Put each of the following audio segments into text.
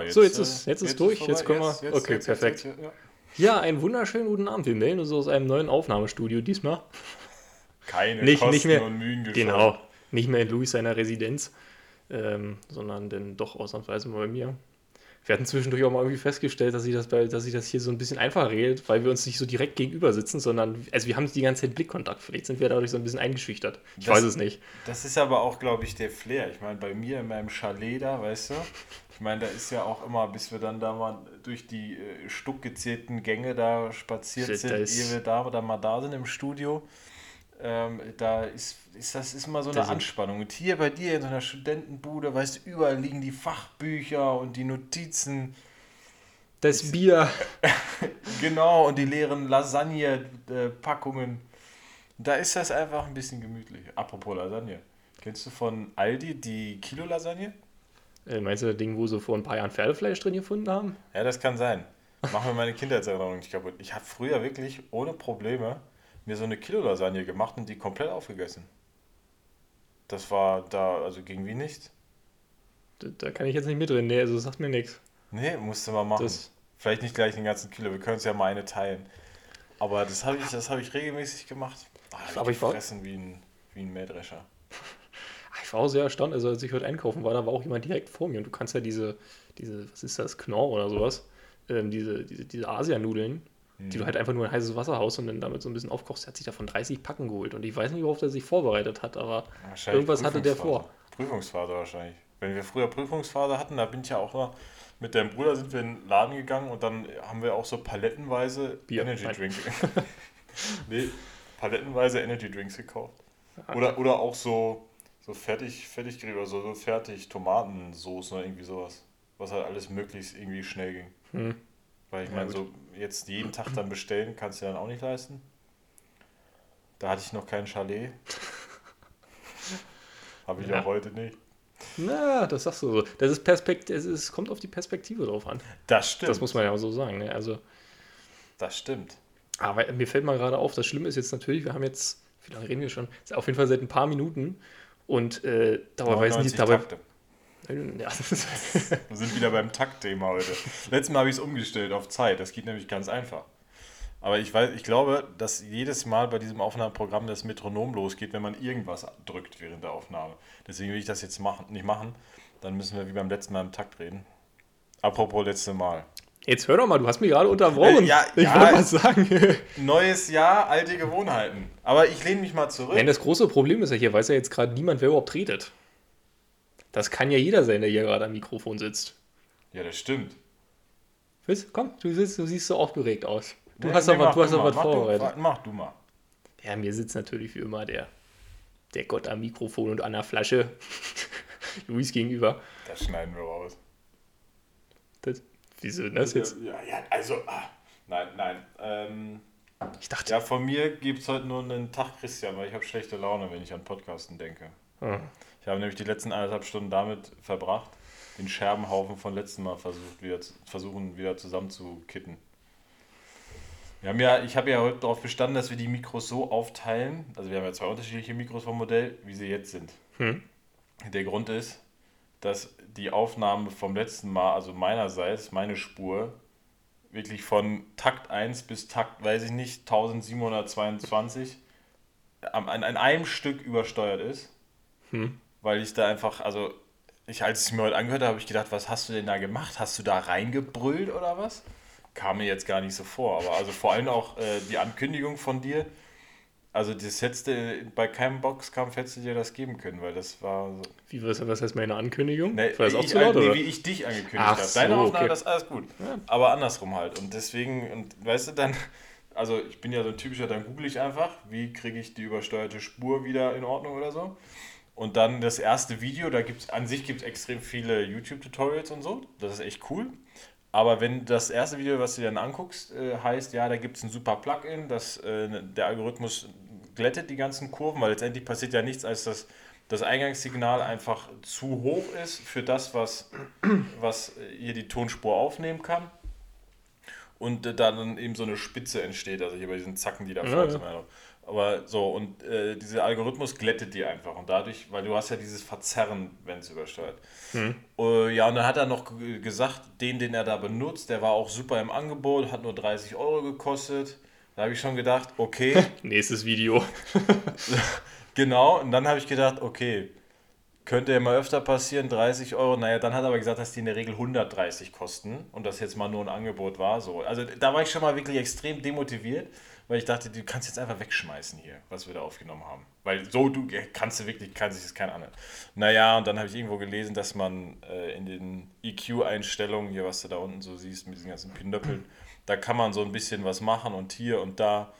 Ja, jetzt, so, jetzt ist, jetzt ist durch. vorbei. Jetzt können wir. Jetzt- okay, perfekt. ja. Ja, einen wunderschönen guten Abend. Wir melden uns aus einem neuen Aufnahmestudio diesmal. Keine Nicht- Kosten nicht mehr- und Mühen gescheut. Genau. Nicht mehr in Louis seiner Residenz, ähm, sondern denn doch ausnahmsweise mal bei mir. Wir hatten zwischendurch auch mal irgendwie festgestellt, dass ich das, bei, dass ich das hier so ein bisschen einfacher regelt, weil wir uns nicht so direkt gegenüber sitzen, sondern also wir haben die ganze Zeit Blickkontakt. Vielleicht sind wir dadurch so ein bisschen eingeschüchtert. Ich Das- weiß es nicht. Das ist aber auch, glaube ich, der Flair. Ich meine, bei mir in meinem Chalet da, weißt du, ich meine, da ist ja auch immer, bis wir dann da mal durch die äh, stuckgezählten Gänge da spaziert Shit, sind, ehe ist- wir da oder mal da sind im Studio, ähm, da ist, ist das ist immer so eine Anspannung. Und hier bei dir in so einer Studentenbude, weißt du, überall liegen die Fachbücher und die Notizen. Das Bier. Genau, und die leeren Lasagne-Packungen. Da ist das einfach ein bisschen gemütlich. Apropos Lasagne. Kennst du von Aldi die Kilo-Lasagne? Äh, meinst du das Ding, wo sie vor ein paar Jahren Pferdefleisch drin gefunden haben? Ja, das kann sein. Mach mir meine Kindheitserinnerung nicht kaputt. Ich habe früher wirklich ohne Probleme mir so eine Kilo-Lasagne gemacht und die komplett aufgegessen. Das war da, also ging wie nichts. Da, da kann ich jetzt nicht mitreden. Nee, also das sagt mir nichts. Nee, musste man machen. Das- Vielleicht nicht gleich den ganzen Kilo, wir können es ja mal eine teilen. Aber das habe ich, das hab ich regelmäßig gemacht. Ah, hab Aber ich war- wie ein, wie ein Mähdrescher. Ah, Ich war auch sehr erstaunt, also als ich heute einkaufen war, da war auch jemand direkt vor mir und du kannst ja diese, diese was ist das, Knorr oder sowas, ähm, diese, diese, diese Asianudeln, die du halt einfach nur in heißes Wasser haust und dann damit so ein bisschen aufkochst, der hat sich davon 30 Packen geholt und ich weiß nicht, worauf der sich vorbereitet hat, aber irgendwas hatte der vor. Prüfungsphase. Prüfungsphase wahrscheinlich. Wenn wir früher Prüfungsphase hatten, da bin ich ja auch mal mit deinem Bruder sind wir in den Laden gegangen und dann haben wir auch so palettenweise Bier. Energy Nein. Drink. nee, palettenweise Energy Drinks gekauft. Oder, oder auch so, so fertig, fertig oder so, so fertig Tomatensoßen oder irgendwie sowas. Was halt alles möglichst irgendwie schnell ging. Hm. Weil ich Ja, meine, so jetzt jeden Tag dann bestellen, kannst du dann auch nicht leisten. Da hatte ich noch kein Chalet. Habe ich Ja. auch heute nicht. na, das sagst du so. Das ist Perspekt es ist, kommt auf die Perspektive drauf an. Das stimmt. Das muss man ja so sagen. Ne? Also, Das stimmt. aber mir fällt mal gerade auf, das Schlimme ist jetzt natürlich, wir haben jetzt, wie lange reden wir schon? Auf jeden Fall seit ein paar Minuten und äh, dabei weiß 99 nicht, dabei, Takte. ja, Wir sind wieder beim Taktthema heute. Letztes Mal habe ich es umgestellt auf Zeit. Das geht nämlich ganz einfach. Aber ich weiß, ich glaube, dass jedes Mal bei diesem Aufnahmeprogramm das Metronom losgeht, wenn man irgendwas drückt während der Aufnahme. Deswegen will ich das jetzt machen, nicht machen. Dann müssen wir wie beim letzten Mal im Takt reden. Apropos letzte Mal. Jetzt hör doch mal, du hast mich gerade unterbrochen. Äh, ja, ich ja. wollte was sagen. Neues Jahr, alte Gewohnheiten. Aber ich lehne mich mal zurück. Nein, das große Problem ist ja hier, weiß ja jetzt gerade niemand, wer überhaupt redet. Das kann ja jeder sein, der hier gerade am Mikrofon sitzt. Ja, das stimmt. Weißt, komm, du, siehst, du siehst so aufgeregt aus. Du Nee, hast nee, aber, mach du hast du aber mal. was Mach du- vorbereitet. Mach du mal. Ja, mir sitzt natürlich wie immer der, der Gott am Mikrofon und an der Flasche. Luis gegenüber. Das schneiden wir raus. Das, wieso denn das jetzt? Ja, ja also. Ah, nein, nein. Ähm, Ich dachte, ja, von mir gibt es heute nur einen Tag, Christian, weil ich habe schlechte Laune, wenn ich an Podcasten denke. Ah. Ich habe nämlich die letzten eineinhalb Stunden damit verbracht, den Scherbenhaufen von letztem Mal versucht, wieder, zu- versuchen, wieder zusammenzukitten. Wir haben ja, ich habe ja heute darauf bestanden, dass wir die Mikros so aufteilen. Also wir haben ja zwei unterschiedliche Mikros vom Modell, wie sie jetzt sind. Hm. Der Grund ist, dass die Aufnahme vom letzten Mal, also meinerseits, meine Spur, wirklich von Takt 1 bis Takt, weiß ich nicht, 1722 am- an, an einem Stück übersteuert ist. Hm. Weil ich da einfach, also, ich, als ich es mir heute angehört habe, habe ich gedacht, was hast du denn da gemacht? Hast du da reingebrüllt oder was? Kam mir jetzt gar nicht so vor, aber also vor allem auch äh, die Ankündigung von dir. Also das hättest du bei keinem Boxkampf hättest du dir das geben können, weil das war so. wie, was, was heißt meine Ankündigung? Nee, War das auch ich, zu laut, nee, oder? wie ich dich angekündigt habe. Deine so, Aufnahme, okay. das ist alles gut. Ja. Aber andersrum halt. Und deswegen, und weißt du, dann, also ich bin ja so ein typischer, dann google ich einfach, wie kriege ich die übersteuerte Spur wieder in Ordnung oder so. Und dann das erste Video, da gibt es, an sich gibt es extrem viele YouTube-Tutorials und so. Das ist echt cool. Aber wenn das erste Video, was du dir dann anguckst, äh, heißt, ja, da gibt es ein super Plugin, das, äh, der Algorithmus glättet die ganzen Kurven, weil letztendlich passiert ja nichts, als dass das Eingangssignal einfach zu hoch ist für das, was, was hier die Tonspur aufnehmen kann. Und äh, da dann eben so eine Spitze entsteht, also hier bei diesen Zacken, die da Ja, vorne ja. sind. Aber so, und äh, dieser Algorithmus glättet die einfach. Und dadurch, weil du hast ja dieses Verzerren, wenn es übersteuert. Hm. Äh, ja, und dann hat er noch gesagt, den, den er da benutzt, der war auch super im Angebot, hat nur 30 Euro gekostet. Da habe ich schon gedacht, okay, Nächstes Video. genau. Und dann habe ich gedacht, okay, könnte ja mal öfter passieren, 30 Euro. Naja, dann hat er aber gesagt, dass die in der Regel 130 kosten und das jetzt mal nur ein Angebot war. So. Also da war ich schon mal wirklich extrem demotiviert, weil ich dachte, du kannst jetzt einfach wegschmeißen hier, was wir da aufgenommen haben. Weil so du kannst du wirklich, kann sich das kein anderen. Naja, und dann habe ich irgendwo gelesen, dass man äh, in den EQ-Einstellungen, hier was du da unten so siehst, mit diesen ganzen Pinöppeln, da kann man so ein bisschen was machen und hier und da.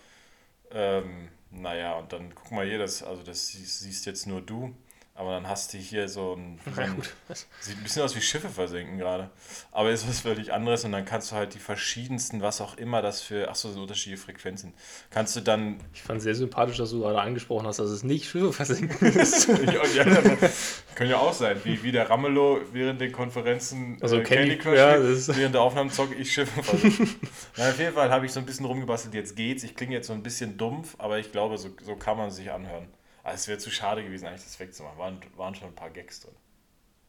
Ähm, naja, und dann guck mal hier, das, also das siehst, siehst jetzt nur du. Aber dann hast du hier so ein, Na ein gut. Sieht ein bisschen aus wie Schiffe versenken gerade. Aber ist was völlig anderes und dann kannst du halt die verschiedensten, was auch immer das für, ach so, unterschiedliche Frequenzen, kannst du dann. Ich fand sehr sympathisch, dass du gerade angesprochen hast, dass es nicht Schiffe versenken ist. ja, ja, können ja auch sein, wie, wie der Ramelow während den Konferenzen Also äh, Candy- Crush ja, während der Aufnahmen zocke ich Schiffe versenken. Na, auf jeden Fall habe ich so ein bisschen rumgebastelt, jetzt geht's. Ich klinge jetzt so ein bisschen dumpf, aber ich glaube, so, so kann man sich anhören. Also es wäre zu schade gewesen, eigentlich das wegzumachen. Waren, waren schon ein paar Gags drin.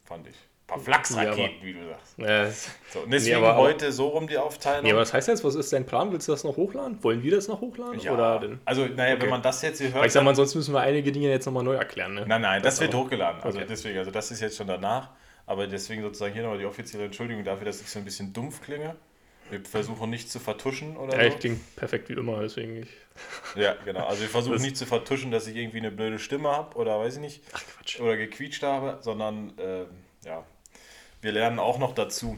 Fand ich. Ein paar Flachsraketen, wie du sagst. Ja, So, und deswegen auch- heute so rum die Aufteilung. nee, aber was heißt jetzt? Was ist dein Plan? Willst du das noch hochladen? Wollen wir das noch hochladen? ja, Oder denn? also, naja, wenn Okay. man das jetzt hier Weil hört. ich sag mal, sonst müssen wir einige Dinge jetzt nochmal neu erklären. Ne? nein, nein, das, Das wird aber- hochgeladen. Also Okay. deswegen, also das ist jetzt schon danach. Aber deswegen sozusagen hier nochmal die offizielle Entschuldigung dafür, dass ich so ein bisschen dumpf klinge. Wir versuchen nicht zu vertuschen oder Ja, so. ich klinge perfekt wie immer, deswegen ich. Ja, genau. Also wir versuchen Das- nicht zu vertuschen, dass ich irgendwie eine blöde Stimme habe oder weiß ich nicht. Ach Quatsch. Oder gequietscht habe, sondern ähm, ja, wir lernen auch noch dazu.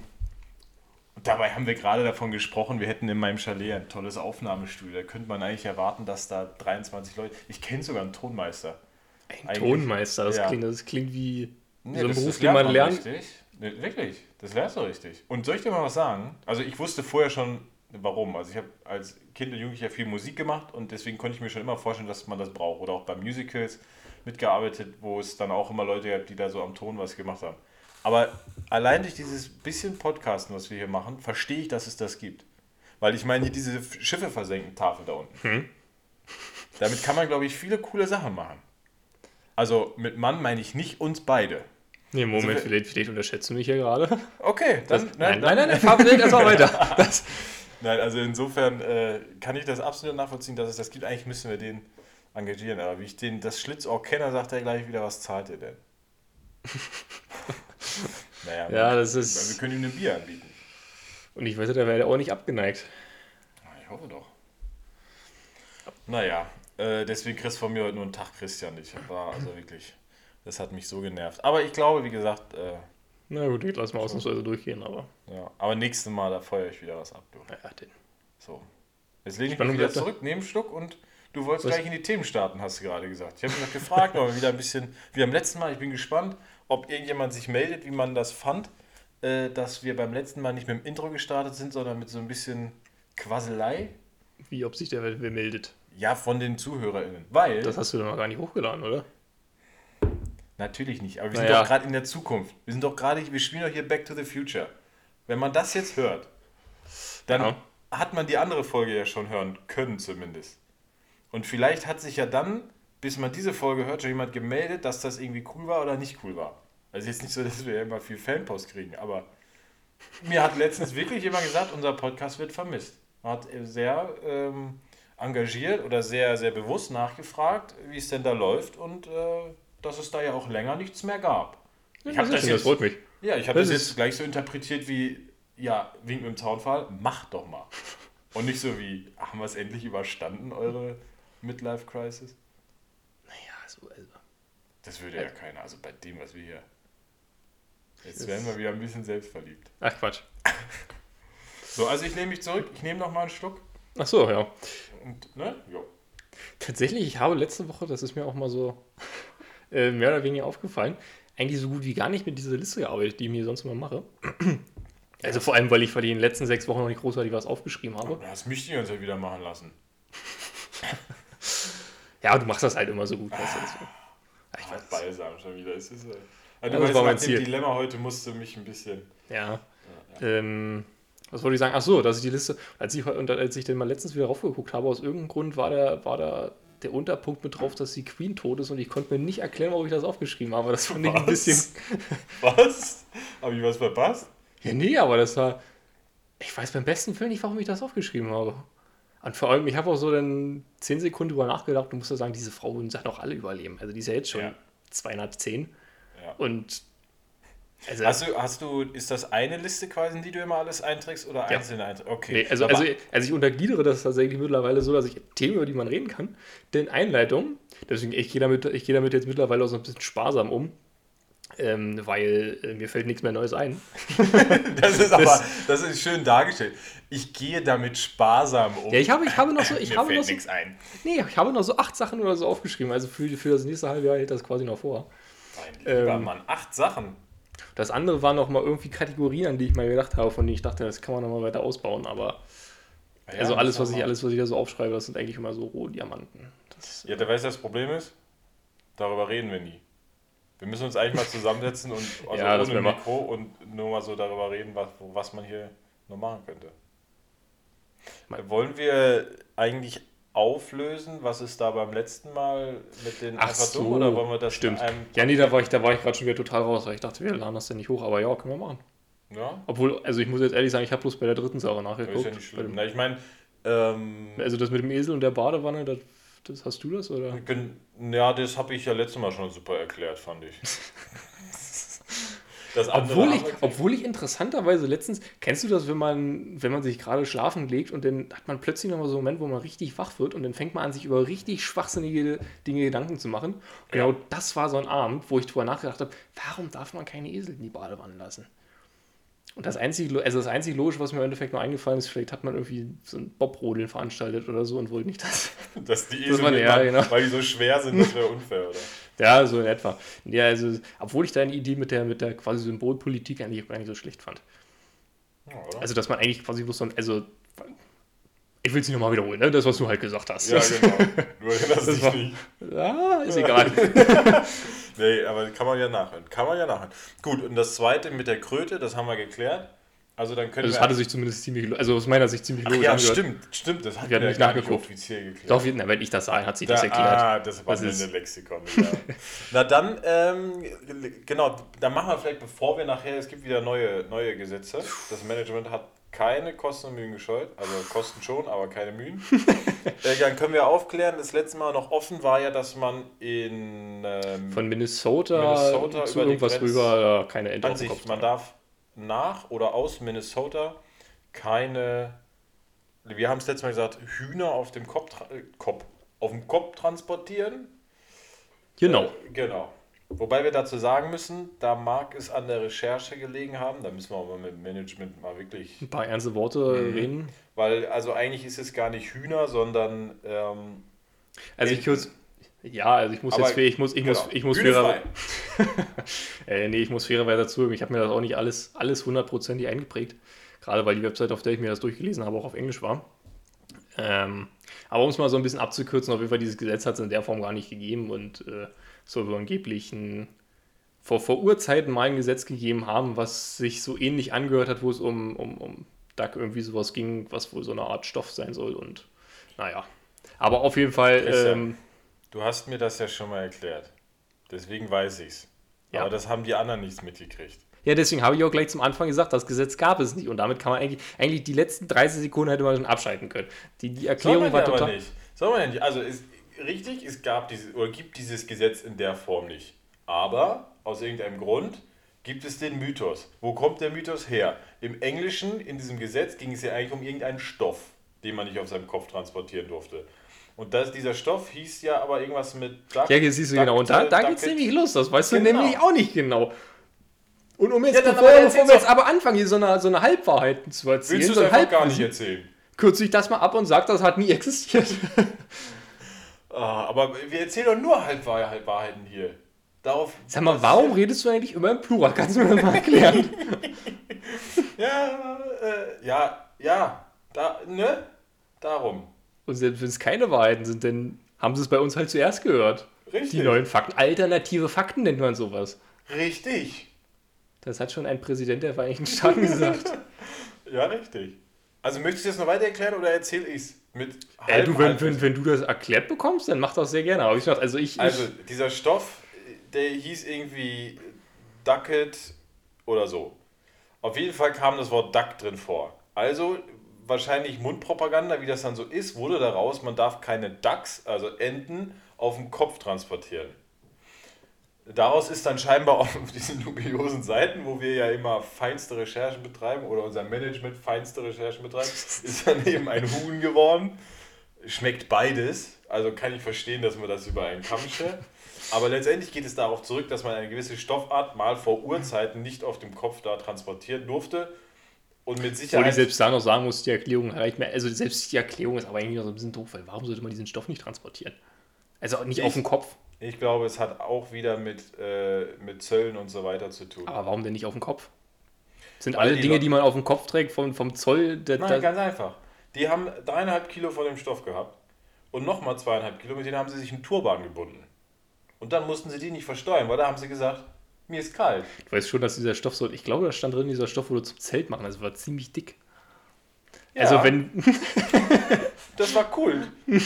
Und dabei haben wir gerade davon gesprochen, wir hätten in meinem Chalet ein tolles Aufnahmestudio. Da könnte man eigentlich erwarten, dass da 23 Leute. Ich kenne sogar einen Tonmeister. Ein Eigentlich- Tonmeister, das, ja. klingt, das klingt wie Nee, so ein Beruf, den man lernt lernt. Richtig. Wirklich, das lernst du richtig. Und soll ich dir mal was sagen? Also ich wusste vorher schon, warum. Also ich habe als Kind und Jugendlicher viel Musik gemacht und deswegen konnte ich mir schon immer vorstellen, dass man das braucht. Oder auch bei Musicals mitgearbeitet, wo es dann auch immer Leute gab, die da so am Ton was gemacht haben. Aber allein durch dieses bisschen Podcasten, was wir hier machen, verstehe ich, dass es das gibt. Weil ich meine, hier diese Schiffe versenken Tafel da unten. Hm. Damit kann man, glaube ich, viele coole Sachen machen. Also mit Mann meine ich nicht uns beide. Nee, Moment, Also, vielleicht, vielleicht unterschätzt du mich hier gerade. Okay, dann, Das, ne, nein, nein, nein, nein, fahren wir erstmal weiter. Das, Nein, also insofern äh, kann ich das absolut nachvollziehen, dass es das gibt. Eigentlich müssen wir den engagieren, aber wie ich den das Schlitzohr kenne, sagt er gleich wieder, was zahlt ihr denn? naja, ja, das wir ist. können ihm ein Bier anbieten. Und ich weiß, der wäre auch nicht abgeneigt. Ich hoffe doch. Naja, äh, deswegen kriegst du von mir heute nur einen Tag, Christian. Ich war also wirklich, das hat mich so genervt. Aber ich glaube, wie gesagt, äh, Na gut, ich lass mal ausnahmsweise durchgehen, aber. ja, aber nächstes Mal, da feuere ich wieder was ab. Du. Naja, den. So. Jetzt lehne ich mich wieder zurück, nehme einen Schluck und du wolltest Was? gleich in die Themen starten, hast du gerade gesagt. Ich habe mich noch gefragt, aber wieder ein bisschen, wie am letzten Mal. Ich bin gespannt, ob irgendjemand sich meldet, wie man das fand, äh, dass wir beim letzten Mal nicht mit dem Intro gestartet sind, sondern mit so ein bisschen Quasselei. Wie ob sich der wer meldet. Ja, von den ZuhörerInnen. Weil, Das hast du doch noch gar nicht hochgeladen, oder? Natürlich nicht, aber wir sind Naja. doch gerade in der Zukunft. Wir sind doch gerade, wir spielen doch hier Back to the Future. Wenn man das jetzt hört, dann Ja. hat man die andere Folge ja schon hören können zumindest. Und vielleicht hat sich ja dann, bis man diese Folge hört, schon jemand gemeldet, dass das irgendwie cool war oder nicht cool war. Also jetzt nicht so, dass wir immer viel Fanpost kriegen, aber mir hat letztens wirklich jemand gesagt, unser Podcast wird vermisst. Man hat sehr ähm, engagiert oder sehr, sehr bewusst nachgefragt, wie es denn da läuft und äh, dass es da ja auch länger nichts mehr gab. Ich habe das das jetzt freut mich. ja, ich habe Das das, jetzt gleich so interpretiert wie, ja, wink mit dem Zaunfall, mach doch mal. Und nicht so wie, haben wir es endlich überstanden, eure Midlife-Crisis? Naja, so, also. Das würde ja keiner, also bei dem, was wir hier... Jetzt werden wir wieder ein bisschen selbstverliebt. Ach Quatsch. So, also ich nehme mich zurück, ich nehme noch mal einen Schluck Ach so, ja. und, ne, jo. Tatsächlich, ich habe letzte Woche, das ist mir auch mal so äh, mehr oder weniger aufgefallen, eigentlich so gut wie gar nicht mit dieser Liste gearbeitet, die ich mir sonst immer mache. Also vor allem, weil ich vor den letzten sechs Wochen noch nicht großartig was aufgeschrieben habe. Das müsste ich uns ja wieder machen lassen. Ja, du machst das halt immer so gut. Weißt du. Ja, ich weiß. balsam schon wieder. Es ist, äh, also Ja, das weißt, war mein Ziel. Dilemma heute musste mich ein bisschen... Ja. Ähm, was wollte ich sagen? Ach so, dass ich die Liste, als ich, und als ich den mal letztens wieder raufgeguckt habe, aus irgendeinem Grund war da, war da der Unterpunkt mit drauf, dass die Queen tot ist und ich konnte mir nicht erklären, warum ich das aufgeschrieben habe. Das fand ich ein bisschen. Was? Habe ich was verpasst? Ja, nee, aber das war. Ich weiß beim besten Willen nicht, warum ich das aufgeschrieben habe. Und vor allem, ich habe auch so dann 10 Sekunden drüber nachgedacht und musste sagen, diese Frau sagt auch alle überleben. Also die ist ja jetzt schon Ja. 210. Ja. Und. Also, Hast du, hast du, ist das eine Liste quasi, in die du immer alles einträgst oder Ja. einzelne einträgst? Okay. Nee, also, also, also ich untergliedere das tatsächlich mittlerweile so, dass ich Themen, über die man reden kann, denn Einleitung, deswegen ich gehe damit, ich gehe damit jetzt mittlerweile auch so ein bisschen sparsam um, ähm, weil äh, mir fällt nichts mehr Neues ein. das ist aber, das ist schön dargestellt. Ich gehe damit sparsam um. Ja, ich habe, ich habe noch so, ich Mir habe fällt noch so, ein. nee, ich habe noch so acht Sachen oder so aufgeschrieben, also für, für das nächste halbe Jahr hält das quasi noch vor. Mein lieber Ähm, Mann, acht Sachen. Das andere waren noch mal irgendwie Kategorien, an die ich mal gedacht habe, von denen ich dachte, das kann man noch mal weiter ausbauen, aber Ja, also alles, was ich, alles, was ich da so aufschreibe, das sind eigentlich immer so Rohdiamanten. Das. Ja, da weißt du, das Problem ist? Darüber reden wir nie. Wir müssen uns eigentlich mal zusammensetzen und also Ja, das ohne Mikro und nur mal so darüber reden, was, was man hier noch machen könnte. Wollen wir eigentlich auflösen, was ist da beim letzten Mal mit den Ach einfach so, oder wollen wir das stimmt. Ja, nee, da war ich, da war ich gerade schon wieder total raus, weil ich dachte, wir laden das denn nicht hoch, aber ja, können wir machen. Ja, Obwohl, also ich muss jetzt ehrlich sagen, ich habe bloß bei der dritten Sache das nachgeguckt. ist ja nicht schlimm. Na, ich meine, ähm, Also das mit dem Esel und der Badewanne, das, das hast du das oder? ja, das habe ich ja letztes Mal schon super erklärt, fand ich. Obwohl ich, obwohl ich interessanterweise letztens, kennst du das, wenn man, wenn man sich gerade schlafen legt und dann hat man plötzlich nochmal so einen Moment, wo man richtig wach wird und dann fängt man an, sich über richtig schwachsinnige Dinge Gedanken zu machen. Und genau das war so ein Abend, wo ich drüber nachgedacht habe, warum darf man keine Esel in die Badewanne lassen? Und das einzige, also das einzige Logische, was mir im Endeffekt noch eingefallen ist, vielleicht hat man irgendwie so ein Bobrodeln veranstaltet oder so und wollte nicht das. dass die Esel, war- mit ja, genau. weil die so schwer sind, das wäre unfair, oder? Ja, so in etwa. Ja, also, obwohl ich deine Idee mit der, mit der quasi Symbolpolitik eigentlich gar nicht so schlecht fand. Ja? Also, dass man eigentlich quasi bloß so ein, also, ich will es nicht nochmal wiederholen, ne? das, was du halt gesagt hast. ja, genau. Nur das, Das ich war- nicht. Ah, ist egal. Nee, aber kann man ja nachhören. Kann man ja nachhören. Gut, und das zweite mit der Kröte, das haben wir geklärt. Also dann können Also, wir. hatte sich zumindest ziemlich, also aus meiner Sicht ziemlich Ach logisch ja, angehört. stimmt, stimmt. Das hat Wir nicht nicht nachgeguckt. offiziell geklärt. Doch, na, wenn ich das sage, hat sich Da, das erklärt. ah, das war Das ist- ein Lexikon. Ja. Na dann, ähm, genau, dann machen wir vielleicht, bevor wir nachher, es gibt wieder neue, neue Gesetze. Das Management hat keine Kosten und Mühen gescheut, also Kosten schon, aber keine Mühen. äh, dann können wir aufklären, das letzte Mal noch offen war ja, dass man in ähm, Von Minnesota, Minnesota zu über irgendwas Grenz- rüber, ja, keine Ente an auf dem sich, Kopf man darf nach oder aus Minnesota keine, wir haben es letztes Mal gesagt, Hühner auf dem Kopf, äh, Kopf, auf dem Kopf transportieren. Genau. Äh, genau. Wobei wir dazu sagen müssen, da mag es an der Recherche gelegen haben, da müssen wir aber mit dem Management mal wirklich, Ein paar ernste Worte Mhm. reden. weil also eigentlich ist es gar nicht Hühner, sondern ähm, Also ich kurz, ja, also ich muss Aber- jetzt, ich muss, ich muss, genau, ich muss Bühne fairer, frei. äh, nee, ich muss fairerweise dazu, ich habe mir das auch nicht alles, alles hundertprozentig eingeprägt. Gerade weil die Website, auf der ich mir das durchgelesen habe, auch auf Englisch war. Ähm, aber um es mal so ein bisschen abzukürzen, auf jeden Fall, dieses Gesetz hat es in der Form gar nicht gegeben und äh, soll wohl angeblich ein, vor, vor Urzeiten mal ein Gesetz gegeben haben, was sich so ähnlich angehört hat, wo es um, um, um Duck irgendwie sowas ging, was wohl so eine Art Stoff sein soll und naja. Aber auf jeden Fall, ähm, Du hast mir das ja schon mal erklärt. Deswegen weiß ich's. Ja. Aber das haben die anderen nicht mitgekriegt. Ja, deswegen habe ich auch gleich zum Anfang gesagt, das Gesetz gab es nicht. Und damit kann man eigentlich, eigentlich die letzten 30 Sekunden hätte man schon abschalten können. Die, die Erklärung war total. nicht. Soll man ja nicht. Also ist richtig, es gab dieses oder gibt dieses Gesetz in der Form nicht. Aber aus irgendeinem Grund gibt es den Mythos. Wo kommt der Mythos her? Im Englischen, in diesem Gesetz, ging es ja eigentlich um irgendeinen Stoff, den man nicht auf seinem Kopf transportieren durfte. Und das, dieser Stoff hieß ja aber irgendwas mit Duck, Ja, hier siehst du genau. Und da, da geht's Ducket. nämlich los. Das weißt du Genau. nämlich auch nicht genau. Und um jetzt, Ja, bevor, aber bevor wir jetzt aber anfangen, hier so eine, so eine Halbwahrheiten zu erzählen, Willst du so es ein einfach gar nicht erzählen? kürze ich das mal ab und sage, das hat nie existiert. Ah, aber wir erzählen doch nur Halbwahr- Wahrheiten hier. Darauf. Sag mal, warum redest du eigentlich immer im Plural? Kannst du mir das mal erklären? Ja, äh, ja, ja. Da, ne? Darum. und selbst wenn es keine Wahrheiten sind, dann haben sie es bei uns halt zuerst gehört. Richtig. Die neuen Fakten. Alternative Fakten nennt man sowas. Richtig. Das hat schon ein Präsident der Vereinigten Staaten gesagt. Ja, richtig. Also möchtest du jetzt noch weiter erklären oder erzähl ich's? Mit Äh, du, wenn, wenn, wenn du das erklärt bekommst, dann mach das sehr gerne. Aber ich dachte, also ich, Also dieser Stoff, der hieß irgendwie Ducket oder so. Auf jeden Fall kam das Wort Duck drin vor. Also wahrscheinlich Mundpropaganda, wie das dann so ist, wurde daraus, man darf keine Ducks, also Enten, auf dem Kopf transportieren. Daraus ist dann scheinbar auf diesen dubiosen Seiten, wo wir ja immer feinste Recherchen betreiben oder unser Management feinste Recherchen betreibt, ist dann eben ein Huhn geworden. Schmeckt beides, also kann ich verstehen, dass man das über einen Kamm schert. Aber letztendlich geht es darauf zurück, dass man eine gewisse Stoffart mal vor Urzeiten nicht auf dem Kopf da transportieren durfte. Und mit Obwohl ich Sicherheit. selbst da noch sagen muss, die Erklärung reicht mir. Also selbst die Erklärung ist aber eigentlich noch so ein bisschen doof, weil warum sollte man diesen Stoff nicht transportieren? Also nicht Ich- auf dem Kopf. Ich glaube, es hat auch wieder mit, äh, mit Zöllen und so weiter zu tun. Aber warum denn nicht auf dem Kopf? Sind Weil alle die Dinge, Leute- die man auf dem Kopf trägt, vom, vom Zoll. Der, Nein, der, ganz einfach. Die haben dreieinhalb Kilo von dem Stoff gehabt und nochmal zweieinhalb Kilo, mit denen haben sie sich einen Turban gebunden. Und dann mussten sie die nicht versteuern, weil da haben sie gesagt, mir ist kalt. ich weiß schon, dass dieser Stoff so. Ich glaube, da stand drin, dieser Stoff wurde zum Zelt machen. Das war ziemlich dick. Ja, Also wenn. Das war cool.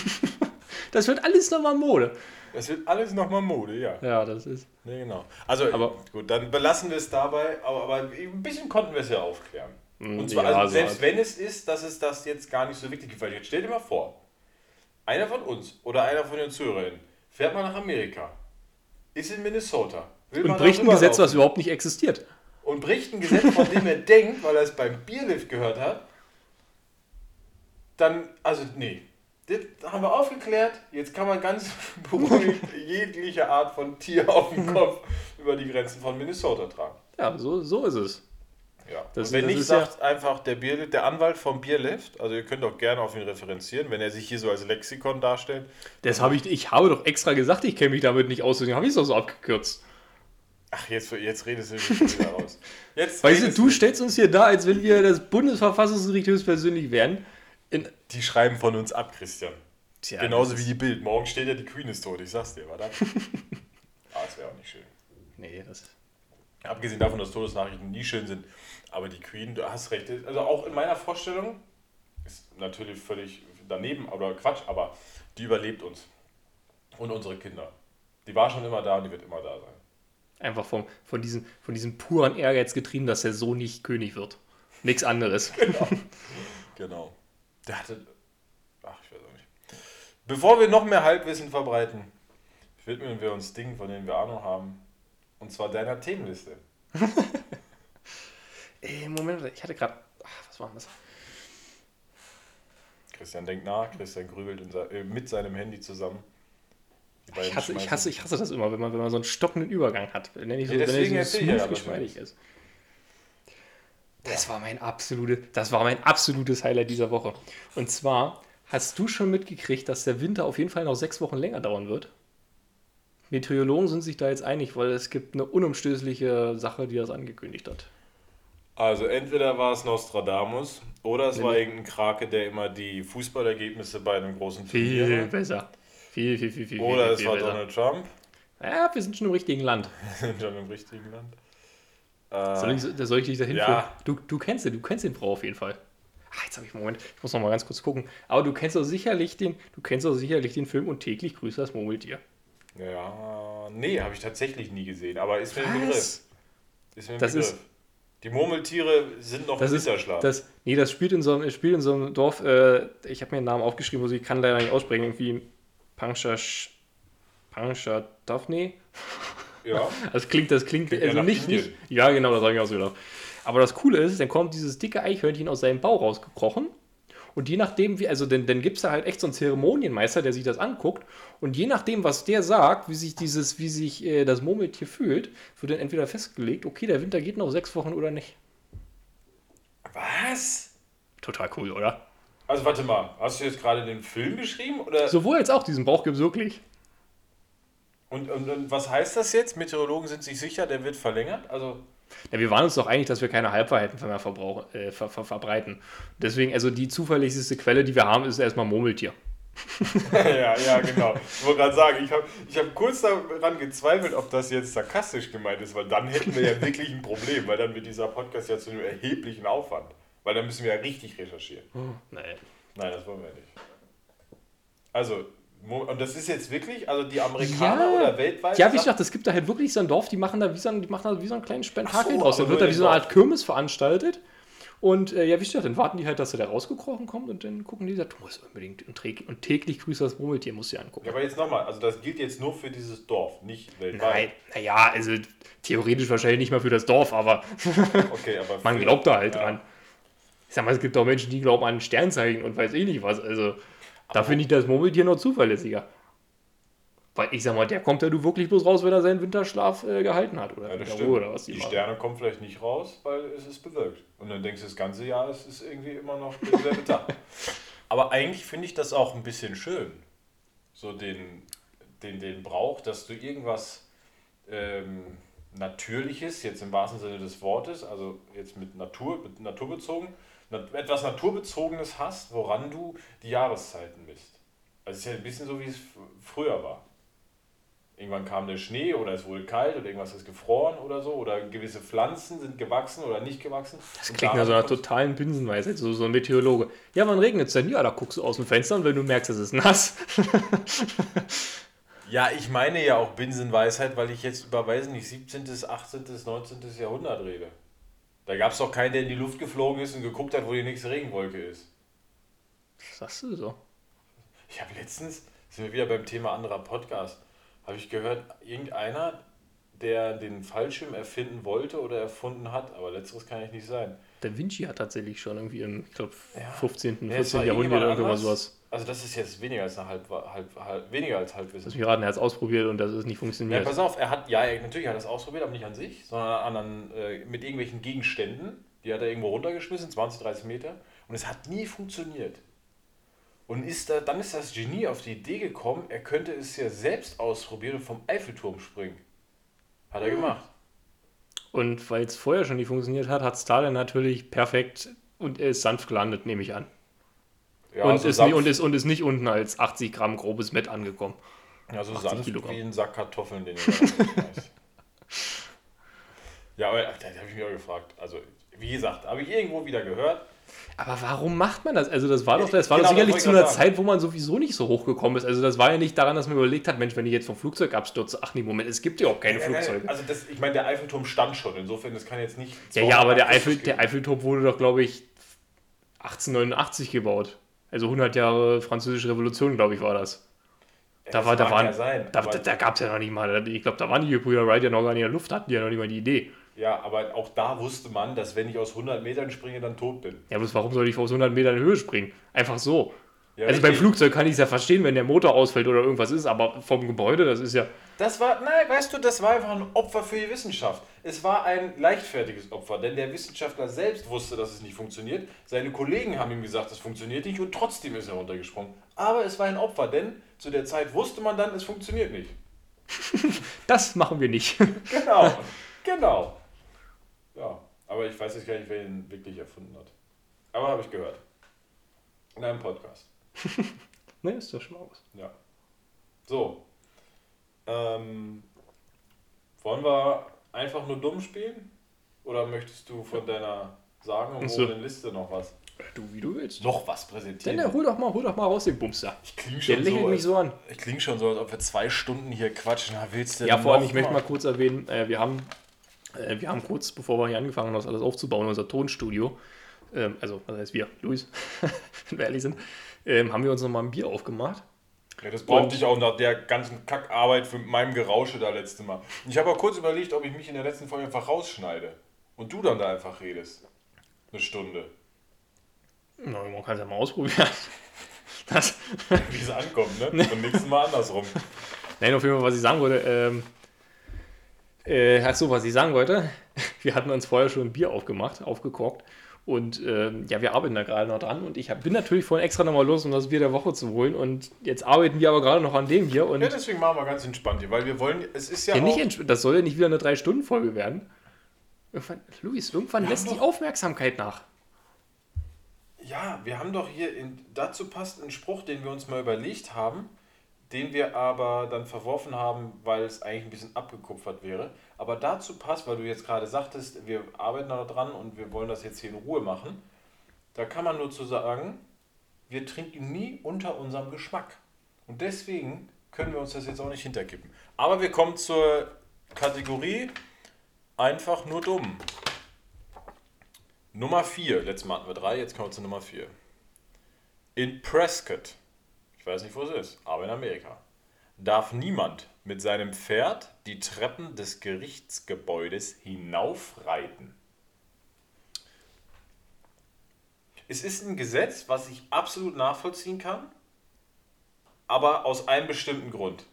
Das wird alles nochmal Mode. Das wird alles nochmal Mode, ja. Ja, das ist. Nee, genau. Also, Aber- gut, dann belassen wir es dabei, aber, aber ein bisschen konnten wir es ja aufklären. Mm, Und zwar, ja, also so selbst halt. wenn es ist, dass es das jetzt gar nicht so wichtig ist, weil jetzt stell dir mal vor, einer von uns oder einer von den Zuhörern fährt mal nach Amerika, ist in Minnesota, will Und bricht ein Gesetz, was überhaupt nicht existiert. und bricht ein Gesetz, von dem er denkt, weil er es beim Bierlift gehört hat, dann, also nee, das haben wir aufgeklärt, jetzt kann man ganz beruhigt jegliche Art von Tier auf dem Kopf über die Grenzen von Minnesota tragen. Ja, so, so ist es. Ja. Das- wenn nicht, ist ja- sagt einfach der, Bier, der Anwalt vom Bierlift, also ihr könnt auch gerne auf ihn referenzieren, wenn er sich hier so als Lexikon darstellt. Das habe ich, ich habe doch extra gesagt, ich kenne mich damit nicht aus, deswegen habe ich es auch so abgekürzt. Ach, jetzt, jetzt redest du schon wieder raus. Jetzt Weißt du, du stellst uns hier da, als wenn wir das Bundesverfassungsgericht höchstpersönlich wären. In, Die schreiben von uns ab, Christian. Tja, Genauso wie die Bild. Morgen steht ja die Queen ist tot, ich sag's dir, war das? ah, das wäre auch nicht schön. Nee, das. Abgesehen davon, dass Todesnachrichten nie schön sind. Aber die Queen, du hast recht. Also auch in meiner Vorstellung, ist natürlich völlig daneben oder Quatsch, aber die überlebt uns. Und unsere Kinder. Die war schon immer da und die wird immer da sein. Einfach vom, von, diesem, von diesem puren Ehrgeiz getrieben, dass er so nicht König wird. Nichts anderes. Genau. Der hatte. Ach, ich weiß auch nicht. Bevor wir noch mehr Halbwissen verbreiten, widmen wir uns Dingen, von denen wir Ahnung haben. Und zwar deiner Themenliste. Ey, Moment, ich hatte gerade. Was war denn das? Christian denkt nach, Christian grübelt in äh, mit seinem Handy zusammen. Ich hasse, ich, hasse, ich hasse das immer, wenn man, wenn man so einen stockenden Übergang hat. Wenn er nicht so, Ja, wenn deswegen er so ja, smooth was geschmeidig ist. Das war mein absolute, das war mein absolutes Highlight dieser Woche. Und zwar hast du schon mitgekriegt, dass der Winter auf jeden Fall noch sechs Wochen länger dauern wird. Meteorologen sind sich da jetzt einig, weil es gibt eine unumstößliche Sache, die das angekündigt hat. Also entweder war es Nostradamus oder es Nee, war irgendein Krake, der immer die Fußballergebnisse bei einem großen Viel Turnier besser. Viel, viel, viel, viel, Oder viel, es viel war besser. Donald Trump. Ja, wir sind schon im richtigen Land. Sind schon im richtigen Land. Soll ich, soll ich dich dahin Ja. führen? Du, du kennst den, du kennst den Frau auf jeden Fall. Ah, jetzt habe ich einen Moment. Ich muss noch mal ganz kurz gucken. Aber du kennst doch sicherlich den, du kennst doch sicherlich den Film und täglich grüßt das Murmeltier. Ja, nee, habe ich tatsächlich nie gesehen, aber ist mir ein Begriff. Ist mir ein Das Begriff. ist- die Murmeltiere sind noch Das im Winterschlaf. das. Nee, das spielt in so einem, spielt in so einem Dorf. Äh, ich habe mir einen Namen aufgeschrieben, also ich kann leider nicht aussprechen. Irgendwie Panchash, Pancha Daphne. Ja. Das klingt, das klingt, Klingt ja also nicht, nicht. Ja, genau, das habe ich auch so gedacht. Aber das Coole ist, dann kommt dieses dicke Eichhörnchen aus seinem Bau rausgekrochen. Und je nachdem, wie, also dann, dann gibt es da halt echt so einen Zeremonienmeister, der sich das anguckt. Und je nachdem, was der sagt, wie sich dieses, wie sich äh, das Murmeltier fühlt, wird dann entweder festgelegt, okay, der Winter geht noch sechs Wochen oder nicht. Was? Total cool, oder? Also warte mal, hast du jetzt gerade den Film geschrieben? Oder? Sowohl als auch diesen Bauch gibt es wirklich. Und, und, und was heißt das jetzt? Meteorologen sind sich sicher, der wird verlängert? Also. Ja, wir waren uns doch einig, dass wir keine Halbwahrheiten mehr äh, ver, ver, verbreiten. Deswegen, also die zuverlässigste Quelle, die wir haben, ist erstmal Murmeltier. ja, ja, genau. Ich wollte gerade sagen, ich habe ich hab kurz daran gezweifelt, ob das jetzt sarkastisch gemeint ist, weil dann hätten wir ja wirklich ein Problem, weil dann wird dieser Podcast ja zu einem erheblichen Aufwand. Weil dann müssen wir ja richtig recherchieren. Nee. Nein, das wollen wir nicht. Also, und das ist jetzt wirklich, also die Amerikaner ja. oder weltweit? Ja, wie gesagt, es gibt da halt wirklich so ein Dorf, die machen da wie so ein, die machen da wie so ein kleines Spektakel so, draus. Dann wird da wie so eine Art Kirmes veranstaltet. Und äh, ja, wie gesagt, dann warten die halt, dass er da rausgekrochen kommt und dann gucken die, du musst unbedingt und, und täglich grüßt das Murmeltier, musst du dir angucken. Ja, aber jetzt nochmal, also das gilt jetzt nur für dieses Dorf, nicht weltweit. Nein, naja, also theoretisch wahrscheinlich nicht mal für das Dorf, aber, okay, aber man glaubt da halt ja. dran. Ich sag mal, es gibt auch Menschen, die glauben an Sternzeichen und weiß eh nicht was. Also da finde ich das Murmeltier noch zuverlässiger. Weil ich sag mal, der kommt ja du wirklich bloß raus, wenn er seinen Winterschlaf äh, gehalten hat. Oder, ja, das stimmt. oder was die, die Sterne kommen vielleicht nicht raus, weil es ist bewölkt. Und dann denkst du das ganze Jahr, es ist irgendwie immer noch derselbe Tag. Aber eigentlich finde ich das auch ein bisschen schön. So den, den, den Brauch, dass du irgendwas ähm, Natürliches, jetzt im wahrsten Sinne des Wortes, also jetzt mit Natur, mit naturbezogen, etwas Naturbezogenes hast, woran du die Jahreszeiten misst. Also es ist ja ein bisschen so, wie es früher war. Irgendwann kam der Schnee oder es wurde kalt oder irgendwas ist gefroren oder so oder gewisse Pflanzen sind gewachsen oder nicht gewachsen. Das klingt nach so einer totalen Binsenweisheit, so, so ein Meteorologe. Ja, wann regnet es denn? Ja, da guckst du aus dem Fenster und wenn du merkst, es ist nass. ja, ich meine ja auch Binsenweisheit, weil ich jetzt über, weiß nicht, 17., 18., 19. Jahrhundert rede. Da gab es doch keinen, der in die Luft geflogen ist und geguckt hat, wo die nächste Regenwolke ist. Was sagst du so? Ich habe letztens, sind wir wieder beim Thema anderer Podcast, habe ich gehört, irgendeiner, der den Fallschirm erfinden wollte oder erfunden hat, aber letzteres kann ich nicht sein. Der Vinci hat tatsächlich schon irgendwie im, ich glaube, ja. 15., 14. Jahrhundert oder irgendwas sowas. Also das ist jetzt weniger als eine halb, halb, halb weniger als Halbwissen. Das mich raten, er hat es ausprobiert und das ist nicht funktioniert. Ja, pass auf, er hat, ja, natürlich hat er es ausprobiert, aber nicht an sich, sondern an, äh, mit irgendwelchen Gegenständen. Die hat er irgendwo runtergeschmissen, 20, 30 Meter. Und es hat nie funktioniert. Und ist da, dann ist das Genie auf die Idee gekommen, er könnte es ja selbst ausprobieren und vom Eiffelturm springen. Hat er hm. gemacht. Und weil es vorher schon nicht funktioniert hat, hat Stalin natürlich perfekt und er ist sanft gelandet, nehme ich an. Ja, und, also ist nicht, und, ist, und ist nicht unten als 80 Gramm grobes Met angekommen. Ja, so sanft Kilogramm. wie ein Sack Kartoffeln, den ich Ja, aber da habe ich mich auch gefragt. Also, wie gesagt, habe ich irgendwo wieder gehört, aber warum macht man das? Also das war doch, das war genau, doch sicherlich zu einer Zeit, wo man sowieso nicht so hochgekommen ist. Also das war ja nicht daran, dass man überlegt hat, Mensch, wenn ich jetzt vom Flugzeug abstürze, ach nee, Moment, es gibt ja auch keine ja, Flugzeuge. Also das, ich meine, der Eiffelturm stand schon, insofern, das kann jetzt nicht... Ja, ja, aber der, Eiffel, der Eiffelturm wurde doch, glaube ich, 1889 gebaut. Also 100 Jahre französische Revolution, glaube ich, war das. Da, war, da, waren, ja sein, da, da, da gab es ja noch nicht mal, ich glaube, da waren die Brüder Wright ja noch gar nicht in der Luft, hatten die ja noch nicht mal die Idee. Ja, aber auch da wusste man, dass wenn ich aus 100 Metern springe, dann tot bin. Ja, bloß warum soll ich aus 100 Metern in Höhe springen? Einfach so. Ja, also richtig. beim Flugzeug kann ich es ja verstehen, wenn der Motor ausfällt oder irgendwas ist, aber vom Gebäude, das ist ja. Das war, nein, weißt du, das war einfach ein Opfer für die Wissenschaft. Es war ein leichtfertiges Opfer, denn der Wissenschaftler selbst wusste, dass es nicht funktioniert. Seine Kollegen haben ihm gesagt, es funktioniert nicht und trotzdem ist er runtergesprungen. Aber es war ein Opfer, denn zu der Zeit wusste man dann, es funktioniert nicht. das machen wir nicht. genau, genau. Ja, aber ich weiß jetzt gar nicht, wer ihn wirklich erfunden hat. Aber habe ich gehört. In einem Podcast. ne, ist doch schon mal was. Ja. So. Ähm, wollen wir einfach nur dumm spielen? Oder möchtest du von deiner sagenumwobenen Liste noch was? Du, wie du willst. Noch was präsentieren. Dann hol doch mal, hol doch mal raus den Bumster. Ich klinge schon, Der so, mich so an. Ich klinge schon so, als ob wir zwei Stunden hier quatschen. Na, willst du ja, vor allem, ich möchte mal kurz erwähnen, äh, wir haben äh, wir haben kurz, bevor wir hier angefangen haben, das alles aufzubauen, unser Tonstudio, ähm, also was heißt wir, Luis, wenn wir ehrlich sind, ähm, haben wir uns nochmal ein Bier aufgemacht. Ja, das brauchte ich auch nach der ganzen Kackarbeit für meinem Gerausche da letzte Mal. Ich habe auch kurz überlegt, ob ich mich in der letzten Folge einfach rausschneide und du dann da einfach redest. Eine Stunde. Na, man kann es ja mal ausprobieren. Das Wie es ankommt, ne? Und nächstes Mal andersrum. Nein, auf jeden Fall, was ich sagen wollte, ähm, äh, ach so, was ich sagen wollte, wir hatten uns vorher schon ein Bier aufgemacht, aufgekocht. Und ähm, ja, wir arbeiten da gerade noch dran. Und ich hab, bin natürlich vorhin extra nochmal los, um das Bier der Woche zu holen. Und jetzt arbeiten wir aber gerade noch an dem hier. Und ja, deswegen machen wir ganz entspannt hier, weil wir wollen, es ist ja, ja nicht Das soll ja nicht wieder eine Drei-Stunden-Folge werden. Irgendwann, Luis, irgendwann wir lässt die Aufmerksamkeit nach. Ja, wir haben doch hier, in, dazu passt ein Spruch, den wir uns mal überlegt haben den wir aber dann verworfen haben, weil es eigentlich ein bisschen abgekupfert wäre. Aber dazu passt, weil du jetzt gerade sagtest, wir arbeiten da dran und wir wollen das jetzt hier in Ruhe machen. Da kann man nur zu sagen, wir trinken nie unter unserem Geschmack. Und deswegen können wir uns das jetzt auch nicht hinterkippen. Aber wir kommen zur Kategorie einfach nur dumm. Nummer 4. Letztes Mal hatten wir drei, jetzt kommen wir zu Nummer 4. In Prescott, ich weiß nicht, wo es ist, aber in Amerika, darf niemand mit seinem Pferd die Treppen des Gerichtsgebäudes hinaufreiten. Es ist ein Gesetz, was ich absolut nachvollziehen kann, aber aus einem bestimmten Grund.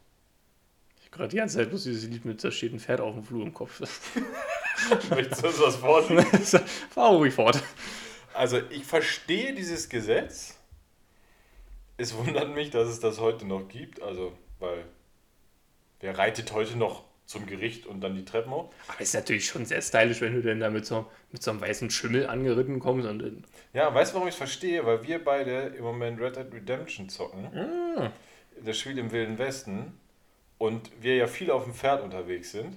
Ich habe gerade die ganze Zeit bloß dieses Lied mit, da steht ein Pferd auf dem Flur im Kopf. Möchtest du uns was vorlesen? Fahr ruhig fort. Also ich verstehe dieses Gesetz. Es wundert mich, dass es das heute noch gibt. Also, weil wer reitet heute noch zum Gericht und dann die Treppen hoch? Aber ist natürlich schon sehr stylisch, wenn du denn da mit so, mit so einem weißen Schimmel angeritten kommst. Und Ja, weißt du, warum ich es verstehe? Weil wir beide im Moment Red Dead Redemption zocken. Ah. Das Spiel im Wilden Westen. Und wir ja viel auf dem Pferd unterwegs sind.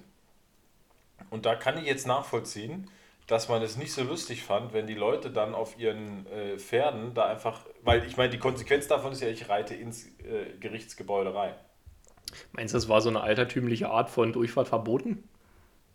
Und da kann ich jetzt nachvollziehen, dass man es nicht so lustig fand, wenn die Leute dann auf ihren äh, Pferden da einfach, weil ich meine, die Konsequenz davon ist ja, ich reite ins äh, Gerichtsgebäude rein. meinst du, das war so eine altertümliche Art von Durchfahrt verboten?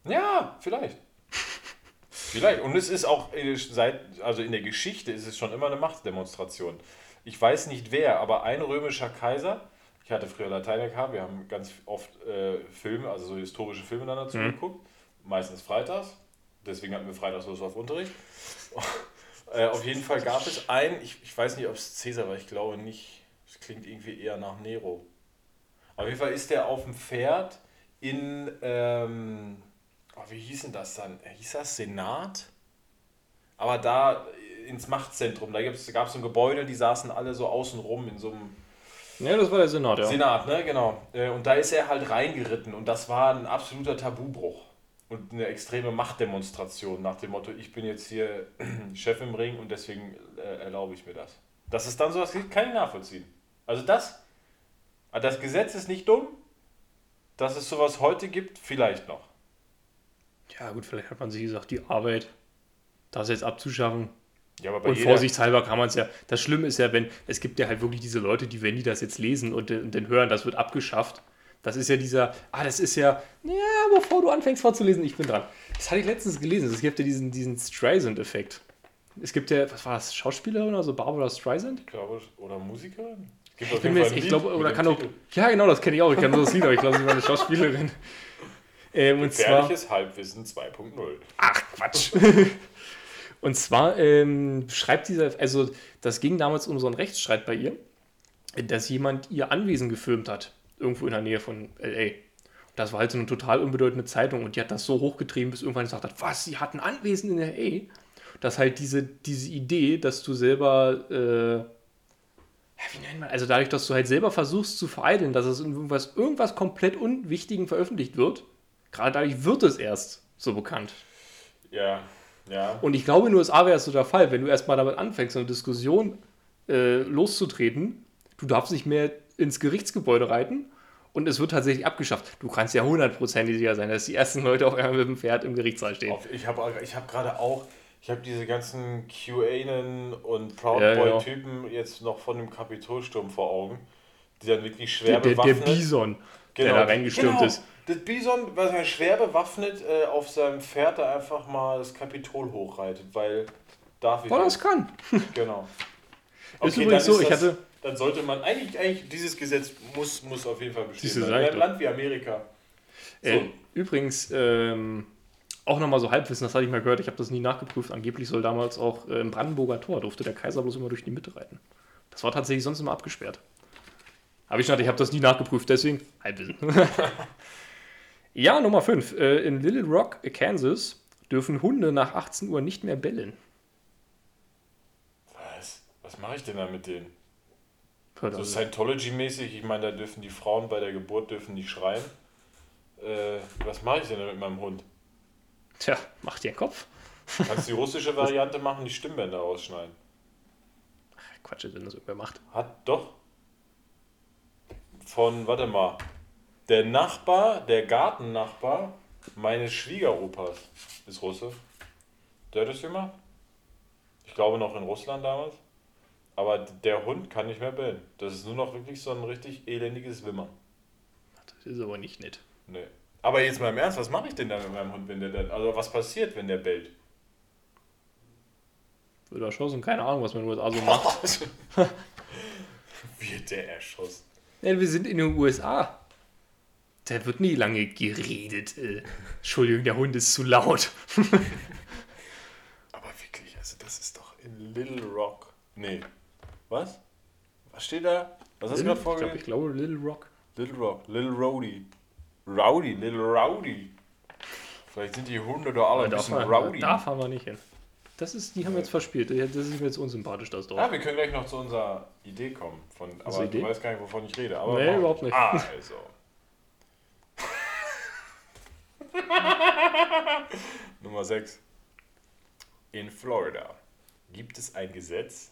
Ja, vielleicht. vielleicht. Und es ist auch äh, seit, also in der Geschichte ist es schon immer eine Machtdemonstration. Ich weiß nicht wer, aber ein römischer Kaiser, ich hatte früher Latein gehabt, wir haben ganz oft äh, Filme, also so historische Filme dann dazu Mhm. geguckt, meistens freitags, deswegen hatten wir freitags los auf Unterricht. äh, auf jeden Fall gab es einen, ich, ich weiß nicht, ob es Cäsar war, ich glaube nicht, es klingt irgendwie eher nach Nero. Auf jeden Fall ist der auf dem Pferd in, ähm, oh, wie hieß denn das dann? Hieß das Senat? Aber da ins Machtzentrum, da gab es so ein Gebäude, die saßen alle so außenrum in so einem Ja, das war der Senat, ja. Senat, ne, genau. Äh, Und da ist er halt reingeritten und das war ein absoluter Tabubruch und eine extreme Machtdemonstration nach dem Motto, ich bin jetzt hier Chef im Ring und deswegen äh, erlaube ich mir das. Dass es dann sowas gibt, kann ich nachvollziehen. Also das, ah, das Gesetz ist nicht dumm, dass es sowas heute gibt, vielleicht noch. Ja, gut, vielleicht hat man sich gesagt, die Arbeit, das jetzt abzuschaffen. Ja, aber bei Und vorsichtshalber kann man es ja. Das Schlimme ist ja, wenn, es gibt ja halt wirklich diese Leute, die, wenn die das jetzt lesen und, und dann hören, das wird abgeschafft. Das ist ja dieser, ah, das ist ja, ja, bevor du anfängst vorzulesen, ich bin dran. Das hatte ich letztens gelesen. Es gibt ja diesen, diesen Streisand-Effekt. Es gibt ja, was war das, Schauspielerin oder so, Barbara Streisand? ich glaube, oder Musiker? Es gibt Ich bin mir jetzt, ich glaube, oder kann auch, ja genau, das kenne ich auch, ich kenne so das Lied, aber ich glaube, sie war eine Schauspielerin. Ähm, und zwar, Gefährliches Halbwissen 2.0. Ach, Quatsch. Und zwar ähm, schreibt dieser, also das ging damals um so einen Rechtsstreit bei ihr, dass jemand ihr Anwesen gefilmt hat, irgendwo in der Nähe von L.A. Das war halt so eine total unbedeutende Zeitung und die hat das so hochgetrieben, bis irgendwann gesagt hat, was, sie hat ein Anwesen in L.A.? Dass halt diese, diese Idee, dass du selber, äh, ja, wie nennt man, also dadurch, dass du halt selber versuchst zu vereiteln, dass es irgendwas, irgendwas komplett Unwichtigen veröffentlicht wird, gerade dadurch wird es erst so bekannt. Ja, ja. Und ich glaube, in den USA wäre es so der Fall, wenn du erstmal damit anfängst, eine Diskussion äh, loszutreten, du darfst nicht mehr ins Gerichtsgebäude reiten und es wird tatsächlich abgeschafft. Du kannst ja hundertprozentig sicher sein, dass die ersten Leute auf einmal mit dem Pferd im Gerichtssaal stehen. Ich habe ich hab gerade auch, ich habe diese ganzen QAnon und Proud Ja, Boy ja. Typen jetzt noch von dem Kapitolsturm vor Augen, die dann wirklich schwer Der, der, der bewaffnet. Bison, der da reingestürmt genau. ist. Das Bison, was er schwer bewaffnet äh, auf seinem Pferd da einfach mal das Kapitol hochreitet, weil darf ich Weil nicht. das kann. Genau. Ist Okay, übrigens dann so, ist ich das- hatte- Dann sollte man, eigentlich, eigentlich dieses Gesetz muss, muss auf jeden Fall bestehen. In einem. Land wie Amerika. So. Äh, übrigens, ähm, auch nochmal so Halbwissen, das hatte ich mal gehört, ich habe das nie nachgeprüft. Angeblich soll damals auch äh, im Brandenburger Tor durfte der Kaiser bloß immer durch die Mitte reiten. Das war tatsächlich sonst immer abgesperrt. Habe ich schon, ich habe das nie nachgeprüft, deswegen Halbwissen. ja, Nummer 5. Äh, in Little Rock, Kansas, dürfen Hunde nach 18 Uhr nicht mehr bellen. Was? Was mache ich denn da mit denen? Hört So Scientology-mäßig, ich meine, da dürfen die Frauen bei der Geburt dürfen nicht schreien. Äh, was mache ich denn mit meinem Hund? Tja, macht dir Kopf. Kannst du die russische Variante machen, die Stimmbänder ausschneiden? Quatsch, wenn das irgendwer macht. Hat doch. Von, warte mal, der Nachbar, der Gartennachbar meines Schwiegeropas ist Russe. Der hat das gemacht. Ich glaube noch in Russland damals. Aber der Hund kann nicht mehr bellen. Das ist nur noch wirklich so ein richtig elendiges Wimmern. Das ist aber nicht nett. Nee. Aber jetzt mal im Ernst, was mache ich denn da mit meinem Hund, wenn der dann. Also was passiert, wenn der bellt? Wird erschossen, keine Ahnung, was man in den USA so macht. Wird der erschossen? Ja, wir sind in den USA. Da wird nie lange geredet. Äh, Entschuldigung, der Hund ist zu laut. Aber wirklich, also das ist doch in Little Rock. Nee. Was? Was steht da? Was hast du gerade ich, glaub, vorgelesen? ich glaube Little Rock. Little Rock, Little Rowdy. Rowdy, Little Rowdy. Vielleicht sind die Hunde da alle ein bisschen fahren, rowdy. da fahren wir nicht hin. Das ist, die haben wir jetzt verspielt. Das ist mir jetzt unsympathisch, das Dorf. Ja, wir können gleich noch zu unserer Idee kommen. Von, aber du Idee? weißt gar nicht, wovon ich rede. Aber Nee, überhaupt nicht. Also. Nummer 6. In Florida gibt es ein Gesetz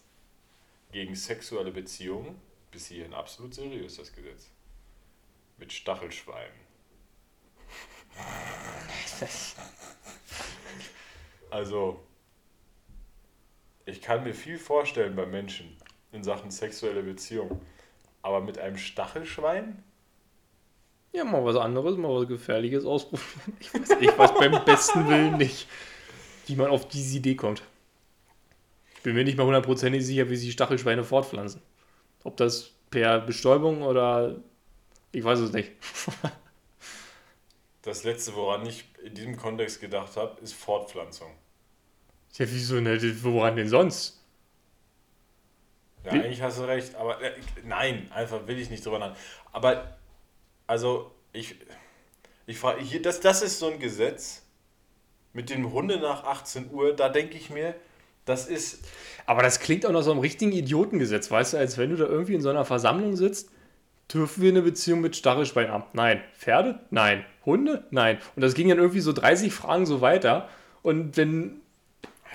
gegen sexuelle Beziehungen. Bis hierhin absolut seriös, das Gesetz. Mit Stachelschweinen. Also, ich kann mir viel vorstellen bei Menschen in Sachen sexuelle Beziehung. Aber mit einem Stachelschwein? Ja, mal was anderes, mal was Gefährliches ausprobieren. Ich weiß, ich weiß beim besten Willen nicht, wie man auf diese Idee kommt. Ich bin mir nicht mal hundertprozentig sicher, wie sich Stachelschweine fortpflanzen. Ob das per Bestäubung oder. Ich weiß es nicht. Das letzte, woran ich in diesem Kontext gedacht habe, ist Fortpflanzung. Ja, wieso nicht? Woran denn sonst? Ja, eigentlich hast du recht, aber äh, nein, einfach will ich nicht drüber nach. Aber, also, ich, ich frage, hier, das, das ist so ein Gesetz mit dem Hunde nach 18 Uhr, da denke ich mir, das ist, Aber das klingt auch nach so einem richtigen Idiotengesetz, weißt du, als wenn du da irgendwie in so einer Versammlung sitzt. Dürfen wir eine Beziehung mit Stachelschwein haben? Nein. Pferde? Nein. Hunde? Nein. Und das ging dann irgendwie so 30 Fragen so weiter. Und wenn,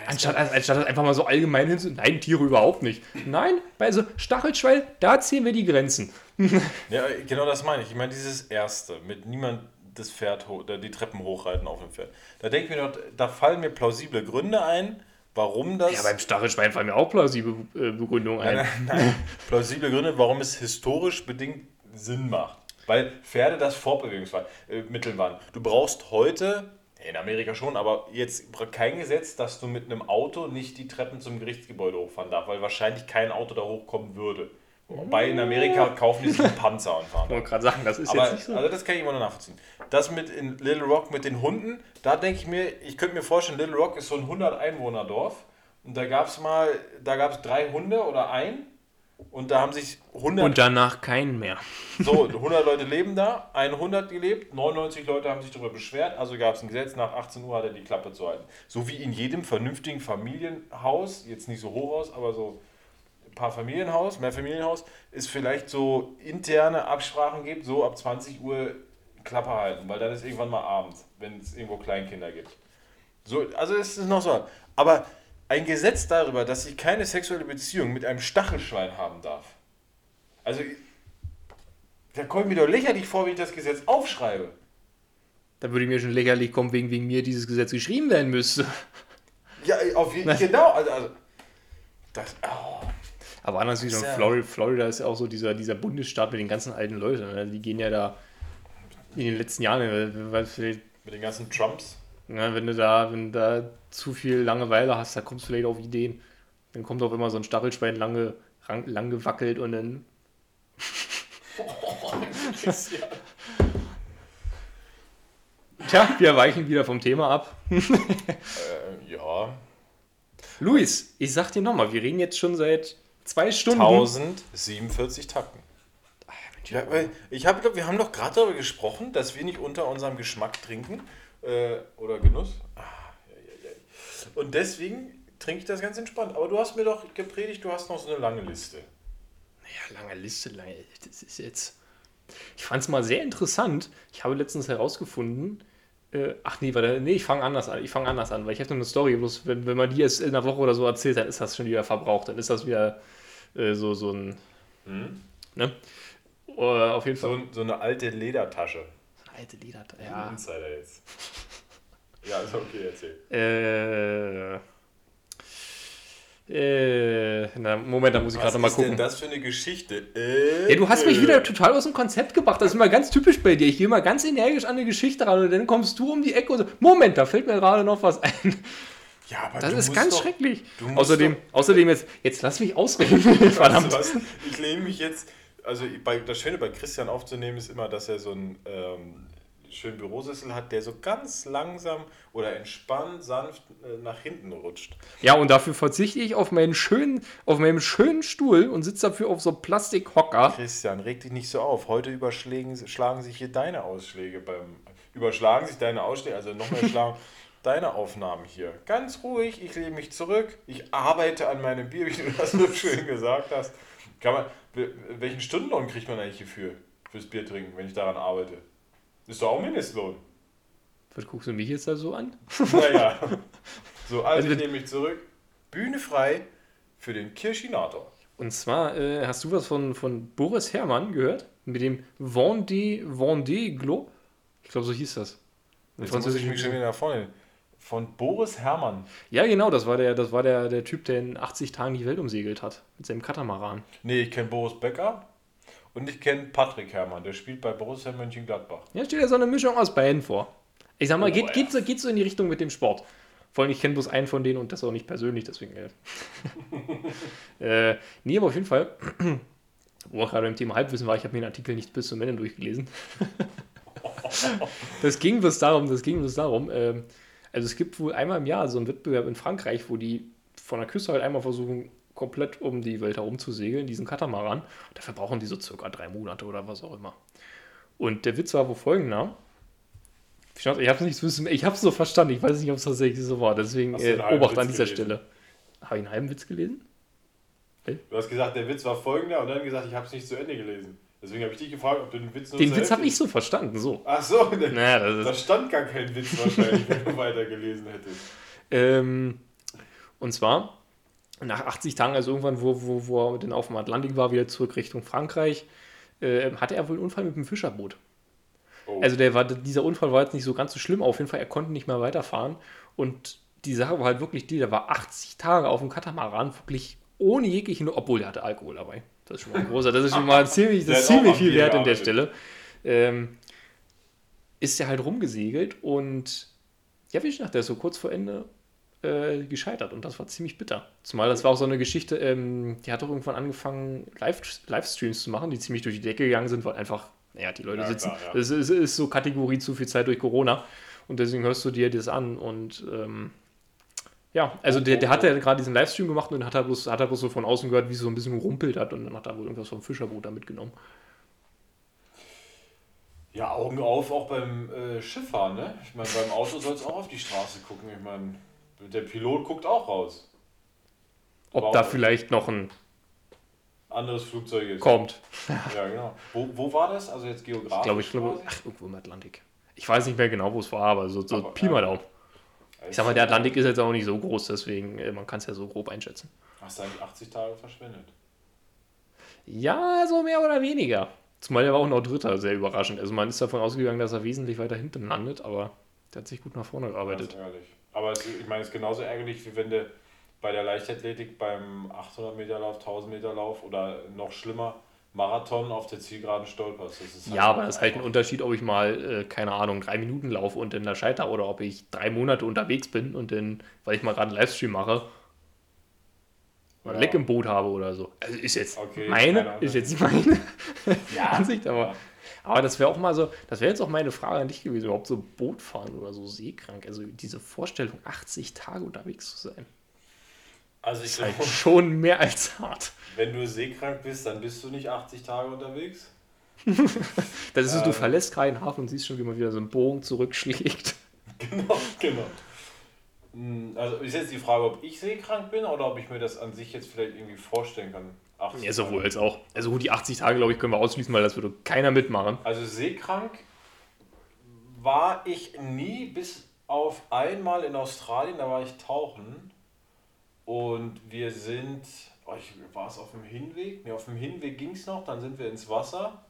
anstatt, anstatt einfach mal so allgemein hinzu, nein, Tiere überhaupt nicht. Nein, bei so Stachelschwein, da ziehen wir die Grenzen. ja, genau das meine ich. Ich meine, dieses Erste, mit niemand das Pferd, die Treppen hochreiten auf dem Pferd. Da denke ich mir noch, da fallen mir plausible Gründe ein, warum das... Ja, beim Stachelschwein fallen mir auch plausible äh, Begründungen ein. Nein, nein, plausible Gründe, warum es historisch bedingt Sinn macht. Weil Pferde das Fortbewegungsmittel waren. Du brauchst heute, in Amerika schon, aber jetzt kein Gesetz, dass du mit einem Auto nicht die Treppen zum Gerichtsgebäude hochfahren darfst, weil wahrscheinlich kein Auto da hochkommen würde. Wobei in Amerika kaufen die sich einen Panzer und fahren. Ich wollte gerade sagen, das ist Aber, jetzt nicht so. Also das kann ich immer noch nachvollziehen. Das mit in Little Rock mit den Hunden, da denke ich mir, ich könnte mir vorstellen, Little Rock ist so ein 100 Einwohner Dorf und da gab es mal, da gab es drei Hunde oder ein und da haben sich 100, Und danach keinen mehr. so 100 Leute leben da, 100 gelebt, 99 Leute haben sich darüber beschwert, also gab es ein Gesetz, nach 18 Uhr hat er die Klappe zu halten. So wie in jedem vernünftigen Familienhaus, jetzt nicht so Hochhaus, aber so paar Familienhaus, mehr Familienhaus, es vielleicht so interne Absprachen gibt, so ab 20 Uhr Klappe halten, weil dann ist irgendwann mal Abend, wenn es irgendwo Kleinkinder gibt. So, also es ist noch so. Aber ein Gesetz darüber, dass ich keine sexuelle Beziehung mit einem Stachelschwein haben darf. Also, da kommt mir doch lächerlich vor, wenn ich das Gesetz aufschreibe. Da würde mir schon lächerlich kommen, wegen, wegen mir dieses Gesetz geschrieben werden müsste. Ja, auf jeden Fall. Genau. Also, also, das, oh. Aber anders wie so Ja. Florida, Florida ist ja auch so dieser, dieser Bundesstaat mit den ganzen alten Leuten. ne? Die gehen ja da in den letzten Jahren, äh, weil vielleicht, Mit den ganzen Trumps. na, wenn du da, wenn du da zu viel Langeweile hast, da kommst du vielleicht auf Ideen. Dann kommt auch immer so ein Stachelschwein lange, lang, lang gewackelt und dann. Tja, wir weichen wieder vom Thema ab. Äh, ja. Luis, ich sag dir nochmal, wir reden jetzt schon seit zwei Stunden. 1047 Takten. Ja, weil ich habe, wir haben doch gerade darüber gesprochen, dass wir nicht unter unserem Geschmack trinken äh, oder Genuss. Ah, ja, ja, ja. Und deswegen trinke ich das ganz entspannt. Aber du hast mir doch gepredigt, du hast noch so eine lange Liste. Ja, lange Liste, lange. Das ist jetzt. Ich fand es mal sehr interessant. Ich habe letztens herausgefunden. Äh, ach nee, warte, nee, ich fange anders an. Ich fange anders an, weil ich habe noch eine Story. Bloß wenn, wenn man die jetzt in einer Woche oder so erzählt, dann ist das schon wieder verbraucht. Dann ist das wieder äh, so, so ein. Ne? Äh, auf jeden Fall. So, so eine alte Ledertasche. Eine alte Leder. Ein Ja. Insider jetzt. Ja, ist okay, erzähl. Äh, Äh, na, Moment, da muss ich gerade mal gucken. Was ist denn das für eine Geschichte? Äh, ja, du hast mich wieder total aus dem Konzept gebracht. Das ist immer ganz typisch bei dir. Ich gehe mal ganz energisch an eine Geschichte ran und dann kommst du um die Ecke und so, Moment, da fällt mir gerade noch was ein. Ja, aber Das du ist musst ganz doch- schrecklich. Außerdem, doch- außerdem jetzt, jetzt lass mich ausreden. Verdammt. Du was? Ich lehne mich jetzt. Also bei, das Schöne bei Christian aufzunehmen ist immer, dass er so einen ähm, schönen Bürosessel hat, der so ganz langsam oder entspannt, sanft äh, nach hinten rutscht. Ja, und dafür verzichte ich auf meinen schönen, auf meinem schönen Stuhl und sitze dafür auf so einem Plastikhocker. Christian, reg dich nicht so auf. Heute überschlagen schlagen sich hier deine Ausschläge beim. Überschlagen sich deine Ausschläge, also nochmal schlagen. Deine Aufnahmen hier. Ganz ruhig, ich lehne mich zurück. Ich arbeite an meinem Bier, wie du das so schön gesagt hast. Kann man, wel- welchen Stundenlohn kriegt man eigentlich hierfür? Fürs Bier trinken, wenn ich daran arbeite? Ist doch auch Mindestlohn. Was guckst du mich jetzt da so an? Naja. So, also ich Also- nehme mich zurück. Bühne frei für den Kirschinator. Und zwar, äh, hast du was von, von Boris Herrmann gehört? Mit dem Vendée, Vendée Globe? Ich glaube, so hieß das. Jetzt muss ich mich schon wieder nach vorne. Von Boris Herrmann. Ja, genau, das war, der, das war der, der Typ, der in 80 Tagen die Welt umsegelt hat. Mit seinem Katamaran. Nee, ich kenne Boris Becker und ich kenne Patrick Herrmann. Der spielt bei Borussia Mönchengladbach. Ja, steht ja so eine Mischung aus beiden vor. Ich sag mal, Oh, geht, ja. geht, so, geht so in die Richtung mit dem Sport. Vor allem, ich kenne bloß einen von denen und das auch nicht persönlich, deswegen. Äh, äh, nee, aber auf jeden Fall, wo wir gerade beim Thema Halbwissen war, ich habe mir den Artikel nicht bis zum Ende durchgelesen. das ging bloß darum, das ging bloß darum. ähm, also es gibt wohl einmal im Jahr so einen Wettbewerb in Frankreich, wo die von der Küste halt einmal versuchen, komplett um die Welt herum zu segeln, diesen Katamaran. Dafür brauchen die so circa drei Monate oder was auch immer. Und der Witz war wo folgender. Ich habe es nicht wissen, ich habe es so verstanden, ich weiß nicht, ob es tatsächlich so war, deswegen äh, Obacht an dieser gelesen? Stelle. Habe ich einen halben Witz gelesen? Du hast gesagt, der Witz war folgender und dann gesagt, ich habe es nicht zu Ende gelesen. Deswegen habe ich dich gefragt, ob du den Witz nur Den Witz habe ich so verstanden, so. Ach so, da, Naja, das da stand gar kein Witz wahrscheinlich, wenn du weitergelesen hättest. ähm, und zwar, nach 80 Tagen, also irgendwann, wo, wo, wo er dann auf dem Atlantik war, wieder zurück Richtung Frankreich, äh, hatte er wohl einen Unfall mit dem Fischerboot. Oh. Also der war, dieser Unfall war jetzt nicht so ganz so schlimm, auf jeden Fall, er konnte nicht mehr weiterfahren. Und die Sache war halt wirklich die, der war 80 Tage auf dem Katamaran, wirklich ohne jeglichen, obwohl der hatte Alkohol dabei. Das ist schon mal ein großer, das ist schon mal ziemlich, das ziemlich viel wert an der. Stelle. Ähm, ist der halt rumgesegelt und ja, wie ich dachte, der ist so kurz vor Ende äh, gescheitert und das war ziemlich bitter. Zumal das war auch so eine Geschichte, ähm, die hat doch irgendwann angefangen, Live Livestreams zu machen, die ziemlich durch die Decke gegangen sind, weil einfach, naja, die Leute Ja, sitzen. klar, ja. Das ist, ist so Kategorie zu viel Zeit durch Corona und deswegen hörst du dir das an und ähm, ja, also der, der hat ja gerade diesen Livestream gemacht und hat er, bloß, hat er bloß so von außen gehört, wie es so ein bisschen gerumpelt hat und dann hat er wohl irgendwas vom Fischerboot da mitgenommen. Ja, Augen auf auch beim äh, Schifffahren, ne? Ich meine, beim Auto soll es auch auf die Straße gucken. Ich meine, der Pilot guckt auch raus. Ob da vielleicht noch ein Anderes Flugzeug ist. kommt. Ja, genau. Wo, wo war das? Also jetzt geografisch? Ich glaube, ich glaube, ach, irgendwo im Atlantik. Ich weiß nicht mehr genau, wo es war, aber so, so Aber, Pi mal ja. Daumen. Ich sag mal, der Atlantik ist jetzt auch nicht so groß, deswegen, äh, man kann es ja so grob einschätzen. Hast du eigentlich 80 Tage verschwendet? Ja, so mehr oder weniger. Zumal der war auch noch Dritter, sehr überraschend. Also man ist davon ausgegangen, dass er wesentlich weiter hinten landet, aber der hat sich gut nach vorne gearbeitet. ist ärgerlich. Aber es, ich meine, es ist genauso ärgerlich, wie wenn du bei der Leichtathletik beim 800 Meter Lauf, 1000 Meter Lauf oder noch schlimmer Marathon auf der Zielgeraden stolperst. Das ist Ja, aber das ist halt ein Unterschied, ob ich mal, äh, keine Ahnung, drei Minuten laufe und dann da scheiter oder ob ich drei Monate unterwegs bin und dann, weil ich mal gerade einen Livestream mache, mal Ja. Leck im Boot habe oder so. Also ist jetzt Okay, meine, ist jetzt meine Ja, Ansicht, aber, aber das wäre auch mal so, das wäre jetzt auch meine Frage an dich gewesen, überhaupt so Boot fahren oder so seekrank. Also diese Vorstellung, 80 Tage unterwegs zu sein, Also ich ist halt glaube, schon mehr als hart. wenn du seekrank bist, dann bist du nicht 80 Tage unterwegs. Das ist, du Ähm. verlässt keinen Hafen und siehst schon, wie man wieder so einen Bogen zurückschlägt. Genau, genau. Hm, Also ist jetzt die Frage, ob ich seekrank bin oder ob ich mir das an sich jetzt vielleicht irgendwie vorstellen kann. 80 Ja, sowohl als auch. Also gut, die 80 Tage, glaube ich, können wir ausschließen, weil das würde keiner mitmachen. Also seekrank war ich nie, bis auf einmal in Australien, da war ich tauchen. Und wir sind, oh, ich, war es auf dem Hinweg? Ne, auf dem Hinweg ging es noch, dann sind wir ins Wasser.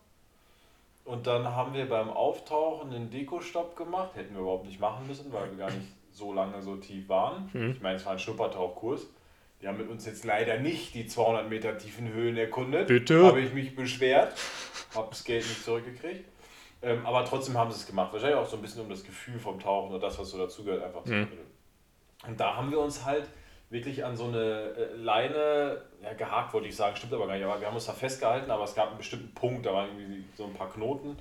Und dann haben wir beim Auftauchen einen Dekostopp gemacht. Hätten wir überhaupt nicht machen müssen, weil wir gar nicht so lange so tief waren. Mhm. Ich meine, es war ein Schnuppertauchkurs. Die haben mit uns jetzt leider nicht die 200 Meter tiefen Höhen erkundet. Bitte? Habe ich mich beschwert. Habe das Geld nicht zurückgekriegt. Ähm, aber trotzdem haben sie es gemacht. Wahrscheinlich auch so ein bisschen um das Gefühl vom Tauchen und das, was so dazugehört, einfach zu Mhm. Und da haben wir uns halt wirklich an so eine äh, Leine, ja, gehakt wollte ich sagen, stimmt aber gar nicht, aber wir haben uns da festgehalten, aber es gab einen bestimmten Punkt, da waren irgendwie so ein paar Knoten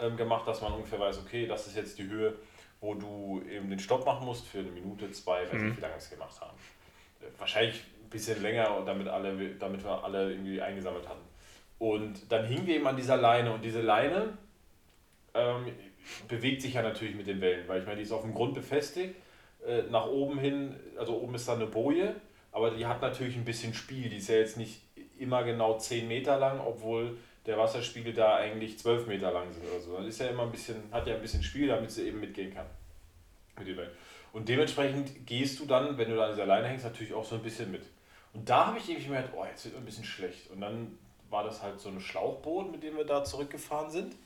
ähm, gemacht, dass man ungefähr weiß, okay, das ist jetzt die Höhe, wo du eben den Stopp machen musst für eine Minute, zwei, weiß nicht, wie lange wir es gemacht haben. Wahrscheinlich ein bisschen länger, damit, alle, damit wir alle irgendwie eingesammelt hatten. Und dann hingen wir eben an dieser Leine und diese Leine ähm, bewegt sich ja natürlich mit den Wellen, weil ich meine, die ist auf dem Grund befestigt, äh, nach oben hin, also oben ist da eine Boje, aber die hat natürlich ein bisschen Spiel, die ist ja jetzt nicht immer genau 10 Meter lang, obwohl der Wasserspiegel da eigentlich 12 Meter lang sind oder so. Dann ist ja immer ein bisschen, hat ja ein bisschen Spiel, damit sie eben mitgehen kann. Mit den Wellen. Und dementsprechend gehst du dann, wenn du da an dieser hängst, natürlich auch so ein bisschen mit. Und da habe ich irgendwie gemerkt, oh, jetzt wird mir ein bisschen schlecht. Und dann war das halt so ein Schlauchboot, mit dem wir da zurückgefahren sind.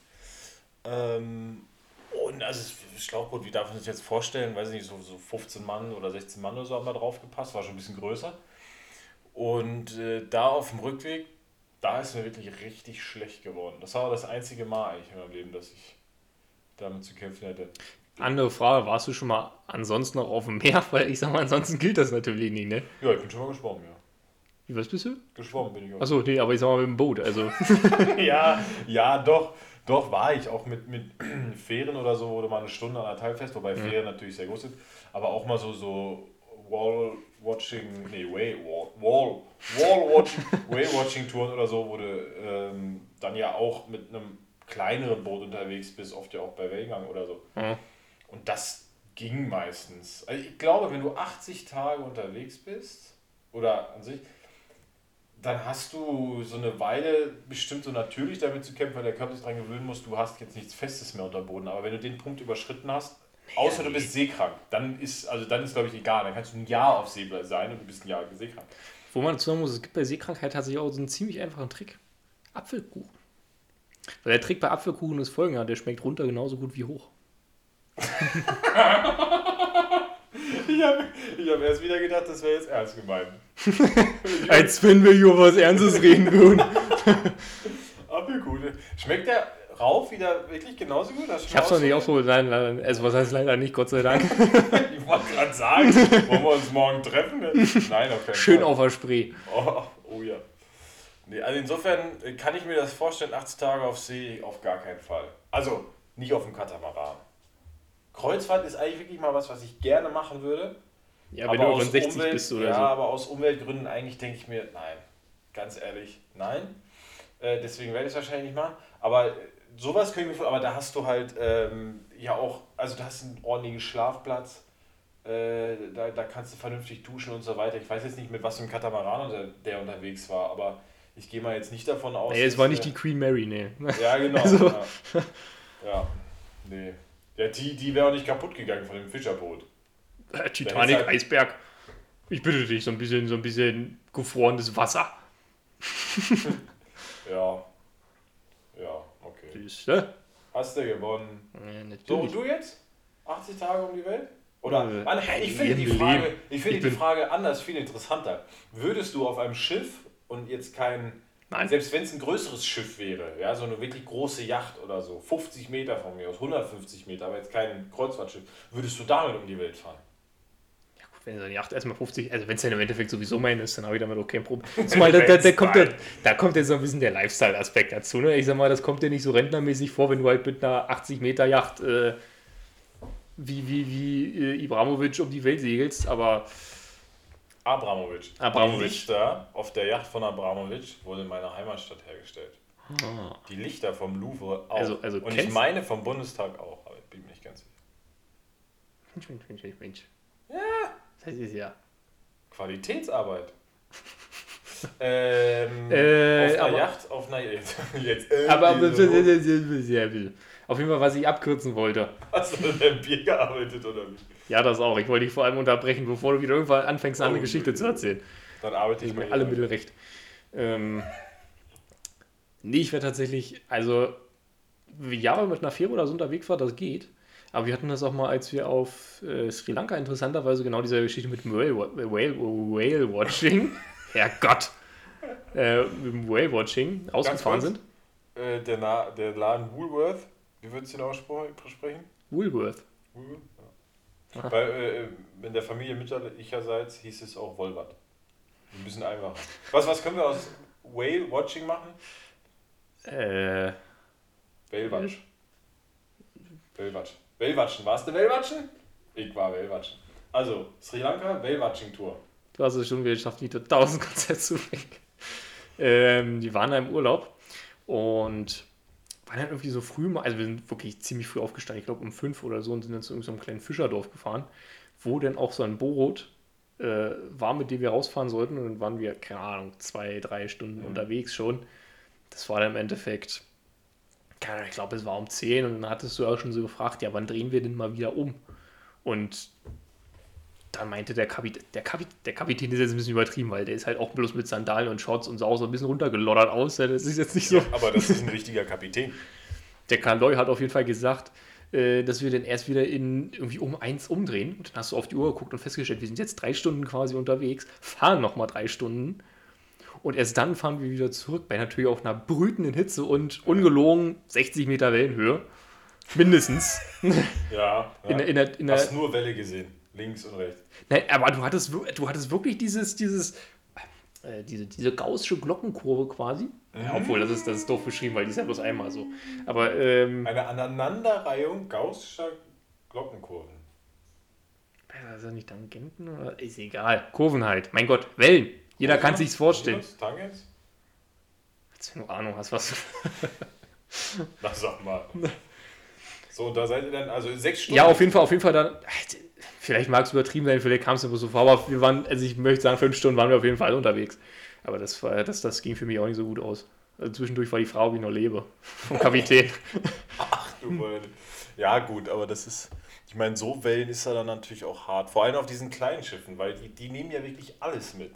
Ähm, und also das Schlauchboot, wie darf man sich jetzt vorstellen? Weiß ich nicht, so, so 15 Mann oder 16 Mann oder so haben da drauf gepasst, war schon ein bisschen größer. Und äh, da auf dem Rückweg, da ist mir wirklich richtig schlecht geworden. Das war das einzige Mal eigentlich in meinem Leben, dass ich damit zu kämpfen hätte. Andere Frage, warst du schon mal ansonsten noch auf dem Meer? Weil ich sag mal, ansonsten gilt das natürlich nicht, ne? Ja, ich bin schon mal geschwommen, ja. Wie, was bist du? Geschwommen bin ich auch. Achso, nee, aber ich sag mal mit dem Boot. Also, ja, ja, doch, doch war ich auch mit, mit Fähren oder so, wurde mal eine Stunde anderthalb fest, wobei Fähren natürlich sehr groß sind, aber auch mal so, so Wall-Watching, nee, Way, Wall, Wall, Wall-Watching, Way-Watching-Touren oder so, wurde ähm, dann ja auch mit einem kleineren Boot unterwegs bist, oft ja auch bei Wellengang oder so. Ja. Und das ging meistens. Also ich glaube, wenn du 80 Tage unterwegs bist, oder an sich, dann hast du so eine Weile bestimmt so natürlich damit zu kämpfen, weil der Körper sich daran gewöhnen muss, du hast jetzt nichts Festes mehr unter Boden. Aber wenn du den Punkt überschritten hast, außer du bist seekrank, dann ist, also dann ist glaube ich egal. Dann kannst du ein Jahr auf See sein und du bist ein Jahr seekrank. wo man dazu sagen muss, es gibt bei Seekrankheit tatsächlich auch so einen ziemlich einfachen Trick. Apfelkuchen. Weil der Trick bei Apfelkuchen ist folgender, der schmeckt runter genauso gut wie hoch. Ich habe ich hab erst wieder gedacht, das wäre jetzt ernst gemeint. Als wenn wir hier was Ernstes reden würden. Apfelkuchen. Schmeckt der rauf wieder wirklich genauso gut? Ich hab's noch nicht ausprobiert, nein, nein, also was heißt leider nicht, Gott sei Dank. Ich wollte gerade sagen, wollen wir uns morgen treffen? Nein, auf Schön Fall. auf der Spree. Oh, oh ja. Nee, also insofern kann ich mir das vorstellen, 80 Tage auf See auf gar keinen Fall. Also nicht auf dem Katamaran. Kreuzfahrt ist eigentlich wirklich mal was, was ich gerne machen würde. Ja, wenn du aus über 60 Umwelt- bist oder ja, so. aber aus Umweltgründen eigentlich denke ich mir, nein. Ganz ehrlich, nein. Äh, deswegen werde ich es wahrscheinlich nicht machen. Aber sowas könnte ich mir vorstellen, aber da hast du halt ähm, ja auch, also du hast einen ordentlichen Schlafplatz. Äh, da, da kannst du vernünftig duschen und so weiter. Ich weiß jetzt nicht, mit was für einem Katamaran der, der unterwegs war, aber ich gehe mal jetzt nicht davon aus. Nee, es war nicht äh, die Queen Mary, nee. Ja, genau. Also- Ja. ja, nee. Ja, die, die wäre auch nicht kaputt gegangen von dem Fischerboot. Äh, Titanic, halt- Eisberg. Ich bitte dich, so ein bisschen, so ein bisschen gefrorenes Wasser. Ja. Ja, okay. Siehst du? Hast du gewonnen. Ja, So, und du jetzt? 80 Tage um die Welt? Oder, Äh, Mann, ich finde die, Frage, ich finde Ich die Frage anders viel interessanter. Würdest du auf einem Schiff und jetzt kein, Nein. selbst wenn es ein größeres Schiff wäre, ja, so eine wirklich große Yacht oder so, 50 Meter von mir aus, 150 Meter, aber jetzt kein Kreuzfahrtschiff, würdest du damit um die Welt fahren? Ja, gut, wenn seine Yacht erstmal 50, also wenn es dann im Endeffekt sowieso mein ist, dann habe ich damit auch kein Problem. Zumal da, da, da, kommt ja, da kommt jetzt so ein bisschen der Lifestyle-Aspekt dazu. Ne? Ich sag mal, das kommt dir nicht so rentnermäßig vor, wenn du halt mit einer 80-Meter-Yacht äh, wie, wie, wie äh, Ibrahimovic um die Welt segelst, aber Abramovic. Abramovic. Die Lichter auf der Yacht von Abramovic wurde in meiner Heimatstadt hergestellt. ah, Die Lichter vom Louvre auch. Also- also und ich meine vom Bundestag auch, aber ich bin mir nicht ganz sicher. Mensch, Mensch, Mensch, Mensch, Mensch. Ja. Das ist ja. Qualitätsarbeit. ähm, Äh, auf einer aber- Yacht, auf einer jetzt, jetzt äh, Aber, auf jeden Fall, was ich abkürzen wollte. hast du denn Bier gearbeitet oder wie? Ja, das auch. Ich wollte dich vor allem unterbrechen, bevor du wieder irgendwann anfängst, eine Oh, Geschichte zu erzählen. Dann arbeite ich mir alle. Mittel recht. Ähm, nee, ich wäre tatsächlich, also, ja, wenn man mit einer Fähre oder so unterwegs war, das geht. Aber wir hatten das auch mal, als wir auf äh, Sri Lanka interessanterweise genau diese Geschichte mit dem Whale, Whale, Whale Watching, Herrgott, äh, mit dem Whale Watching ausgefahren kurz. sind. Äh, der, Na der Laden Woolworth, wie würdest du den aussprechen? Woolworth. Woolworth? Aha. Weil, äh, in der Familie mütterlicherseits hieß es auch Wolbert. Ein bisschen einfacher. Was, was können wir aus Whale Watching machen? Äh, Whale-Watch. Whale-Watch. Whale-Watchen. Warst du Whale-Watchen? Ich war Whale-Watchen. Also, Sri Lanka, Whale-Watching-Tour. du hast es schon wieder geschafft, die 1000 Konzerte zu bringen. Ähm, die waren da im Urlaub und waren dann irgendwie so früh mal, also wir sind wirklich ziemlich früh aufgestanden, ich glaube um fünf oder so und sind dann zu irgendeinem kleinen Fischerdorf gefahren, wo dann auch so ein Boot äh, war, mit dem wir rausfahren sollten und dann waren wir, keine Ahnung, zwei, drei Stunden unterwegs schon. Das war dann im Endeffekt, keine Ahnung, ich glaube es war um 10 und dann hattest du auch schon so gefragt, ja wann drehen wir denn mal wieder um? Und dann meinte der Kapitän, der, Kapit der Kapitän ist jetzt ein bisschen übertrieben, weil der ist halt auch bloß mit Sandalen und Shorts und sah auch so ein bisschen runtergeloddert aus. Das ist jetzt nicht so. Aber das ist ein richtiger Kapitän. Der Kaloy hat auf jeden Fall gesagt, äh, dass wir dann erst wieder in irgendwie um eins umdrehen. Und dann hast du auf die Uhr geguckt und festgestellt, wir sind jetzt drei Stunden quasi unterwegs, fahren nochmal drei Stunden. Und erst dann fahren wir wieder zurück, bei natürlich auch einer brütenden Hitze und ungelogen 60 Meter Wellenhöhe. Mindestens. Ja. ja. In, in, in der, Hast nur Welle gesehen. Links und rechts. Nein, aber du hattest, du hattest wirklich dieses, dieses, äh, diese, diese gaußsche Glockenkurve quasi. Ja, obwohl, das ist, das ist doof beschrieben, weil die ist ja bloß einmal so. Aber, ähm, Eine Aneinanderreihung gaußscher Glockenkurven. ist das nicht Tangenten oder? Ist egal. Kurven halt. Mein Gott, Wellen. Jeder kann sich's vorstellen. Tangens? Als wenn du Ahnung hast, was. Na, sag mal. So, da seid ihr dann, also sechs Stunden. Ja, auf jeden Fall, auf jeden Fall dann. Vielleicht mag es übertrieben sein, vielleicht kam es immer so vor, aber wir waren, also ich möchte sagen, fünf Stunden waren wir auf jeden Fall unterwegs. Aber das, war, das, das ging für mich auch nicht so gut aus. Also zwischendurch war die ob ich noch lebe. Vom Kapitän. Du meine- Ja, gut, aber das ist. Ich meine, so Wellen ist ja dann natürlich auch hart. Vor allem auf diesen kleinen Schiffen, weil die, die nehmen ja wirklich alles mit.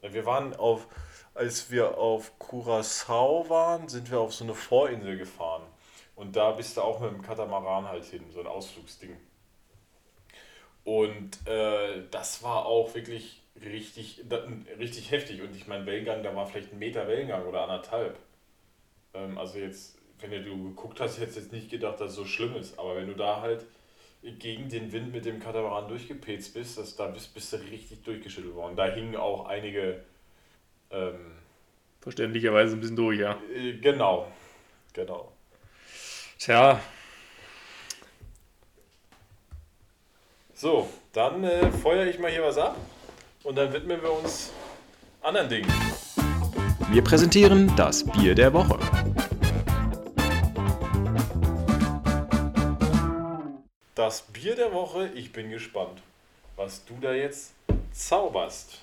Wir waren auf, als wir auf Curacao waren, sind wir auf so eine Vorinsel gefahren. Und da bist du auch mit dem Katamaran halt hin, so ein Ausflugsding. Und äh, das war auch wirklich richtig, richtig heftig. Und ich meine, Wellengang, da war vielleicht ein Meter Wellengang oder anderthalb. Ähm, also jetzt, wenn du geguckt hast, hättest du jetzt nicht gedacht, dass es so schlimm ist. Aber wenn du da halt gegen den Wind mit dem Katamaran durchgepetzt bist, das, da bist, bist du richtig durchgeschüttelt worden. Da hingen auch einige, ähm, Verständlicherweise ein bisschen durch, ja. äh, genau, genau. Tja, So, dann äh, feuere ich mal hier was ab und dann widmen wir uns anderen Dingen. Wir präsentieren das Bier der Woche. Das Bier der Woche, ich bin gespannt, was du da jetzt zauberst.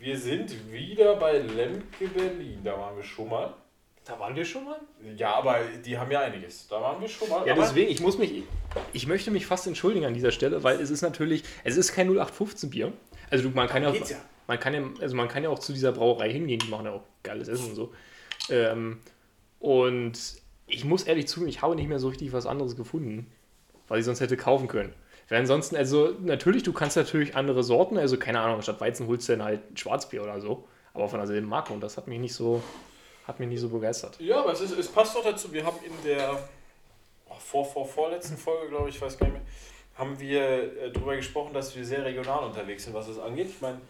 Wir sind wieder bei Lemke Berlin, da waren wir schon mal. Da waren wir schon mal. Ja, aber die haben ja einiges. Da waren wir schon mal. Ja, deswegen, ich muss mich, ich möchte mich fast entschuldigen an dieser Stelle, weil es ist natürlich, es ist kein 0815 Bier. Also du, man kann ja, geht's ja. man kann ja, also man kann ja auch zu dieser Brauerei hingehen, die machen ja auch geiles Essen und so. Ähm, und ich muss ehrlich zugeben, ich habe nicht mehr so richtig was anderes gefunden, was ich sonst hätte kaufen können. Weil ansonsten, also natürlich, du kannst natürlich andere Sorten, also keine Ahnung, statt Weizen holst du dann halt Schwarzbier oder so, aber von derselben Marke und das hat mich nicht so, hat mich nicht so begeistert. Ja, aber es, ist, es passt doch dazu. Wir haben in der oh, vor, vor, vorletzten Folge, glaube ich, weiß gar nicht mehr, haben wir äh, darüber gesprochen, dass wir sehr regional unterwegs sind, was das angeht. Ich meine,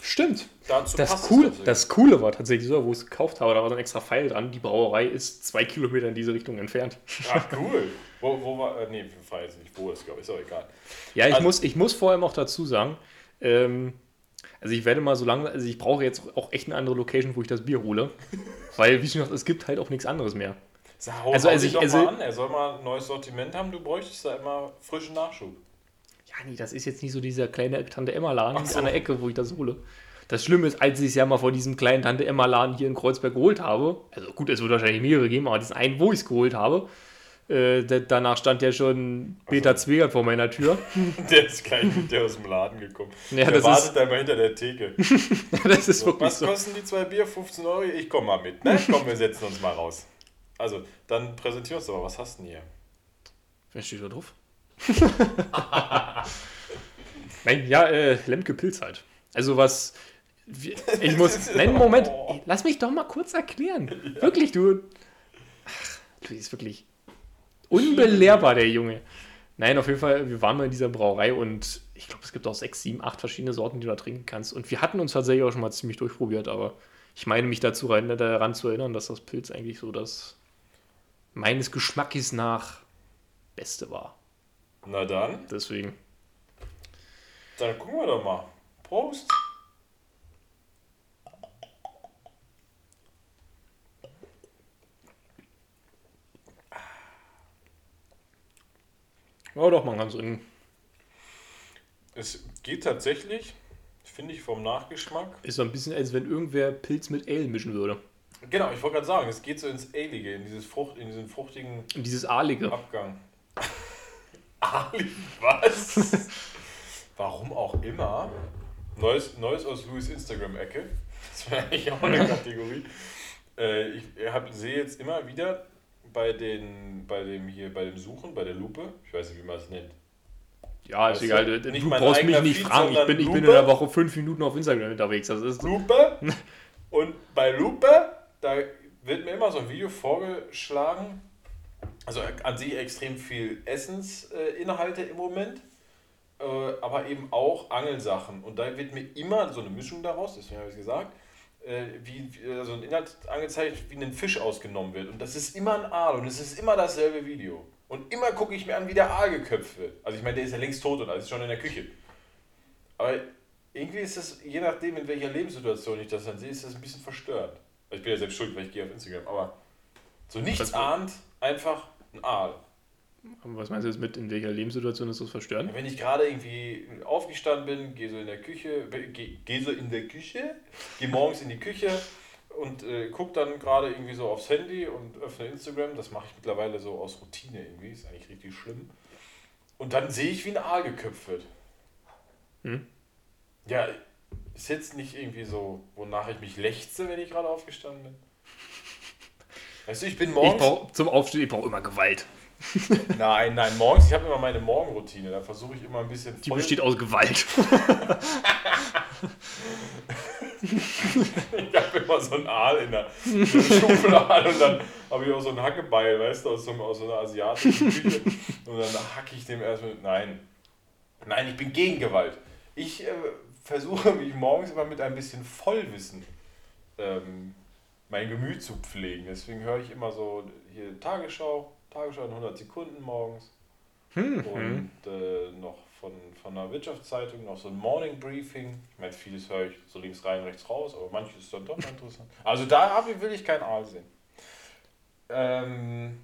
Stimmt. dazu Das, passt cool, das Coole war tatsächlich so, wo ich es gekauft habe, da war so ein extra Pfeil dran. Die Brauerei ist zwei Kilometer in diese Richtung entfernt. Ach, cool. Wo, wo war, äh, nee, ich weiß nicht, wo ist, glaube ich, ist auch egal. Ja, ich, Also- muss, ich muss vor allem auch dazu sagen, ähm, also ich werde mal so lange, also ich brauche jetzt auch echt eine andere Location, wo ich das Bier hole. weil, wie schon gesagt, es gibt halt auch nichts anderes mehr. So, Also, also ich- doch also- mal an. Er soll mal ein neues Sortiment haben. Du bräuchtest da immer frischen Nachschub. Ja, nee, das ist jetzt nicht so dieser kleine Tante Emma-Laden so. an der Ecke, wo ich das hole. Das Schlimme ist, als ich es ja mal vor diesem kleinen Tante Emma-Laden hier in Kreuzberg geholt habe, also gut, es wird wahrscheinlich mehrere geben, aber diesen einen, wo ich es geholt habe, äh, da- danach stand ja schon Peter Zwegert vor meiner Tür. Der ist gleich mit dir aus dem Laden gekommen. Ja, der wartet ist- da immer hinter der Theke. das ist So, wirklich was so. kosten die zwei Bier? 15 Euro? Ich komm mal mit. Ne? Komm, wir setzen uns mal raus. Also, dann präsentier uns doch mal. Was hast du denn hier? Wer steht da drauf? Nein, ja, äh, Lemke Pilz halt. Also was. Ich muss. Nein, Moment. Ey, Lass mich doch mal kurz erklären. Wirklich, du. Ach, du bist wirklich unbelehrbar, der Junge. Nein, auf jeden Fall, wir waren mal in dieser Brauerei und ich glaube, es gibt auch sechs, sieben, acht verschiedene Sorten, die du da trinken kannst. Und wir hatten uns tatsächlich auch schon mal ziemlich durchprobiert, aber ich meine mich dazu rein, daran zu erinnern, dass das Pilz eigentlich so das meines Geschmackes nach Beste war. Na dann, Deswegen. dann gucken wir doch mal. Prost. Ja, doch, man kann so in. Es geht tatsächlich, finde ich, vom Nachgeschmack. Ist so ein bisschen, als wenn irgendwer Pilz mit Ale mischen würde. Genau, ich wollte gerade sagen, es geht so ins Alige, in, dieses Frucht, in diesen fruchtigen Und dieses Aalige. Abgang. Ali, was? Warum auch immer. Neues, Neues aus Louis Instagram-Ecke. Das wäre eigentlich auch eine Kategorie. Äh, ich hab, sehe jetzt immer wieder bei den, bei dem hier, bei dem Suchen, bei der Lupe, ich weiß nicht, wie man es nennt. Ja, ist Also, egal. Du, du brauchst mich nicht Feed, fragen. Ich bin, ich bin in der Woche fünf Minuten auf Instagram unterwegs. Das ist. Lupe. Und bei Lupe, da wird mir immer so ein Video vorgeschlagen. Also an sich extrem viel Essensinhalte im Moment, äh, aber eben auch Angelsachen. Und da wird mir immer so eine Mischung daraus, deswegen habe ich es gesagt, äh, wie, wie also ein Inhalt angezeigt, wie ein Fisch ausgenommen wird. Und das ist immer ein Aal und es ist immer dasselbe Video. Und immer gucke ich mir an, wie der Aal geköpft wird. Also ich meine, der ist ja längst tot und alles ist schon in der Küche. Aber irgendwie ist das, je nachdem, in welcher Lebenssituation ich das dann sehe, ist das ein bisschen verstörend. Also Ich bin ja selbst schuld, weil ich gehe auf Instagram, aber so nichts ahnt, einfach ein Aal. Was meinst du jetzt mit, in welcher Lebenssituation ist das verstörend? Wenn ich gerade irgendwie aufgestanden bin, gehe so in der Küche, gehe geh so in der Küche, gehe morgens in die Küche und äh, gucke dann gerade irgendwie so aufs Handy und öffne Instagram. Das mache ich mittlerweile so aus Routine irgendwie, ist eigentlich richtig schlimm. Und dann sehe ich, wie ein Aal geköpft wird. Hm? Ja, ist jetzt nicht irgendwie so, wonach ich mich lechze, wenn ich gerade aufgestanden bin. Weißt du, ich bin Ich morgens. brauch, zum Aufstehen, ich brauche immer Gewalt. Nein, nein, morgens, ich habe immer meine Morgenroutine. Da versuche ich immer ein bisschen Die besteht aus Gewalt. Ich habe immer so einen Aal in der, in der Schublade und dann habe ich auch so einen Hackebeil, weißt du, aus so, aus so einer asiatischen Küche. Und dann hacke ich dem erstmal. Nein. Nein, ich bin gegen Gewalt. Ich äh, versuche mich morgens immer mit ein bisschen Vollwissen ähm, mein Gemüt zu pflegen. Deswegen höre ich immer so hier Tagesschau, Tagesschau in 100 Sekunden morgens. Und äh, noch von, von einer Wirtschaftszeitung noch so ein Morning Briefing. Ich meine, vieles höre ich so links rein, rechts raus, aber manches ist dann doch interessant. Also da hab ich, will ich kein Aal sehen. Ähm,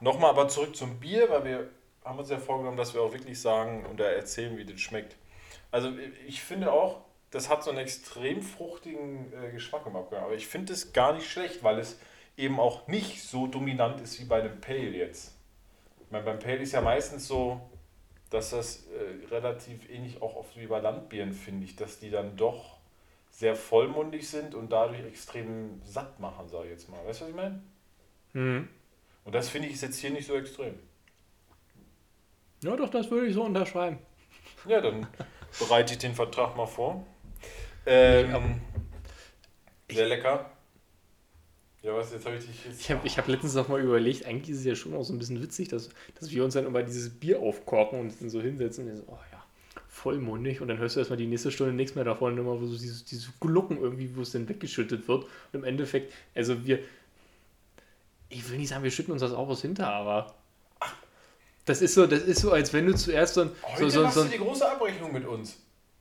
Nochmal aber zurück zum Bier, weil wir haben uns ja vorgenommen, dass wir auch wirklich sagen und da erzählen, wie das schmeckt. Also ich finde auch, das hat so einen extrem fruchtigen äh, Geschmack im Abgang, aber ich finde es gar nicht schlecht, weil es eben auch nicht so dominant ist wie bei einem Pale jetzt. Ich meine, beim Pale ist ja meistens so, dass das äh, relativ ähnlich auch oft wie bei Landbieren, finde ich, dass die dann doch sehr vollmundig sind und dadurch extrem satt machen, sage ich jetzt mal. Weißt du, was ich meine? Mhm. Und das finde ich ist jetzt hier nicht so extrem. Ja, doch, das würde ich so unterschreiben. Ja, dann bereite ich den Vertrag mal vor. Ähm, sehr lecker. Ja, was, jetzt habe ich dich jetzt... Ich habe ich hab letztens noch mal überlegt, eigentlich ist es ja schon auch so ein bisschen witzig, dass, dass wir uns dann immer dieses Bier aufkorken und uns dann so hinsetzen und so, oh ja, vollmundig. Und dann hörst du erstmal die nächste Stunde nichts mehr davon, immer wo so dieses, dieses Glucken irgendwie, wo es dann weggeschüttet wird. Und im Endeffekt, also wir, ich will nicht sagen, wir schütten uns das auch aus hinter, aber das ist so, das ist so, als wenn du zuerst so ein, Heute so, so, machst so du die große Abrechnung mit uns.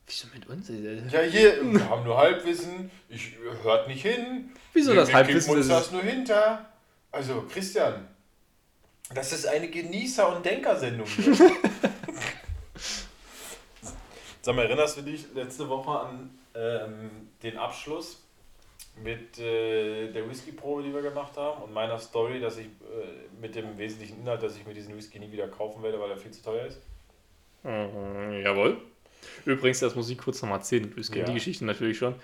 Wieso mit uns? Ja, hier, wir haben nur Halbwissen, ich hört nicht hin. Wieso wir, das wir Halbwissen? kippen uns Das das nur hinter. Also, Christian, das ist eine Genießer- und Denkersendung. Sag mal, erinnerst du dich letzte Woche an ähm, den Abschluss mit äh, der Whisky-Probe, die wir gemacht haben und meiner Story, dass ich äh, mit dem wesentlichen Inhalt, dass ich mir diesen Whisky nie wieder kaufen werde, weil er viel zu teuer ist? Äh, jawohl. Übrigens, das muss ich kurz nochmal erzählen. Du kennst Ja. die Geschichte natürlich schon.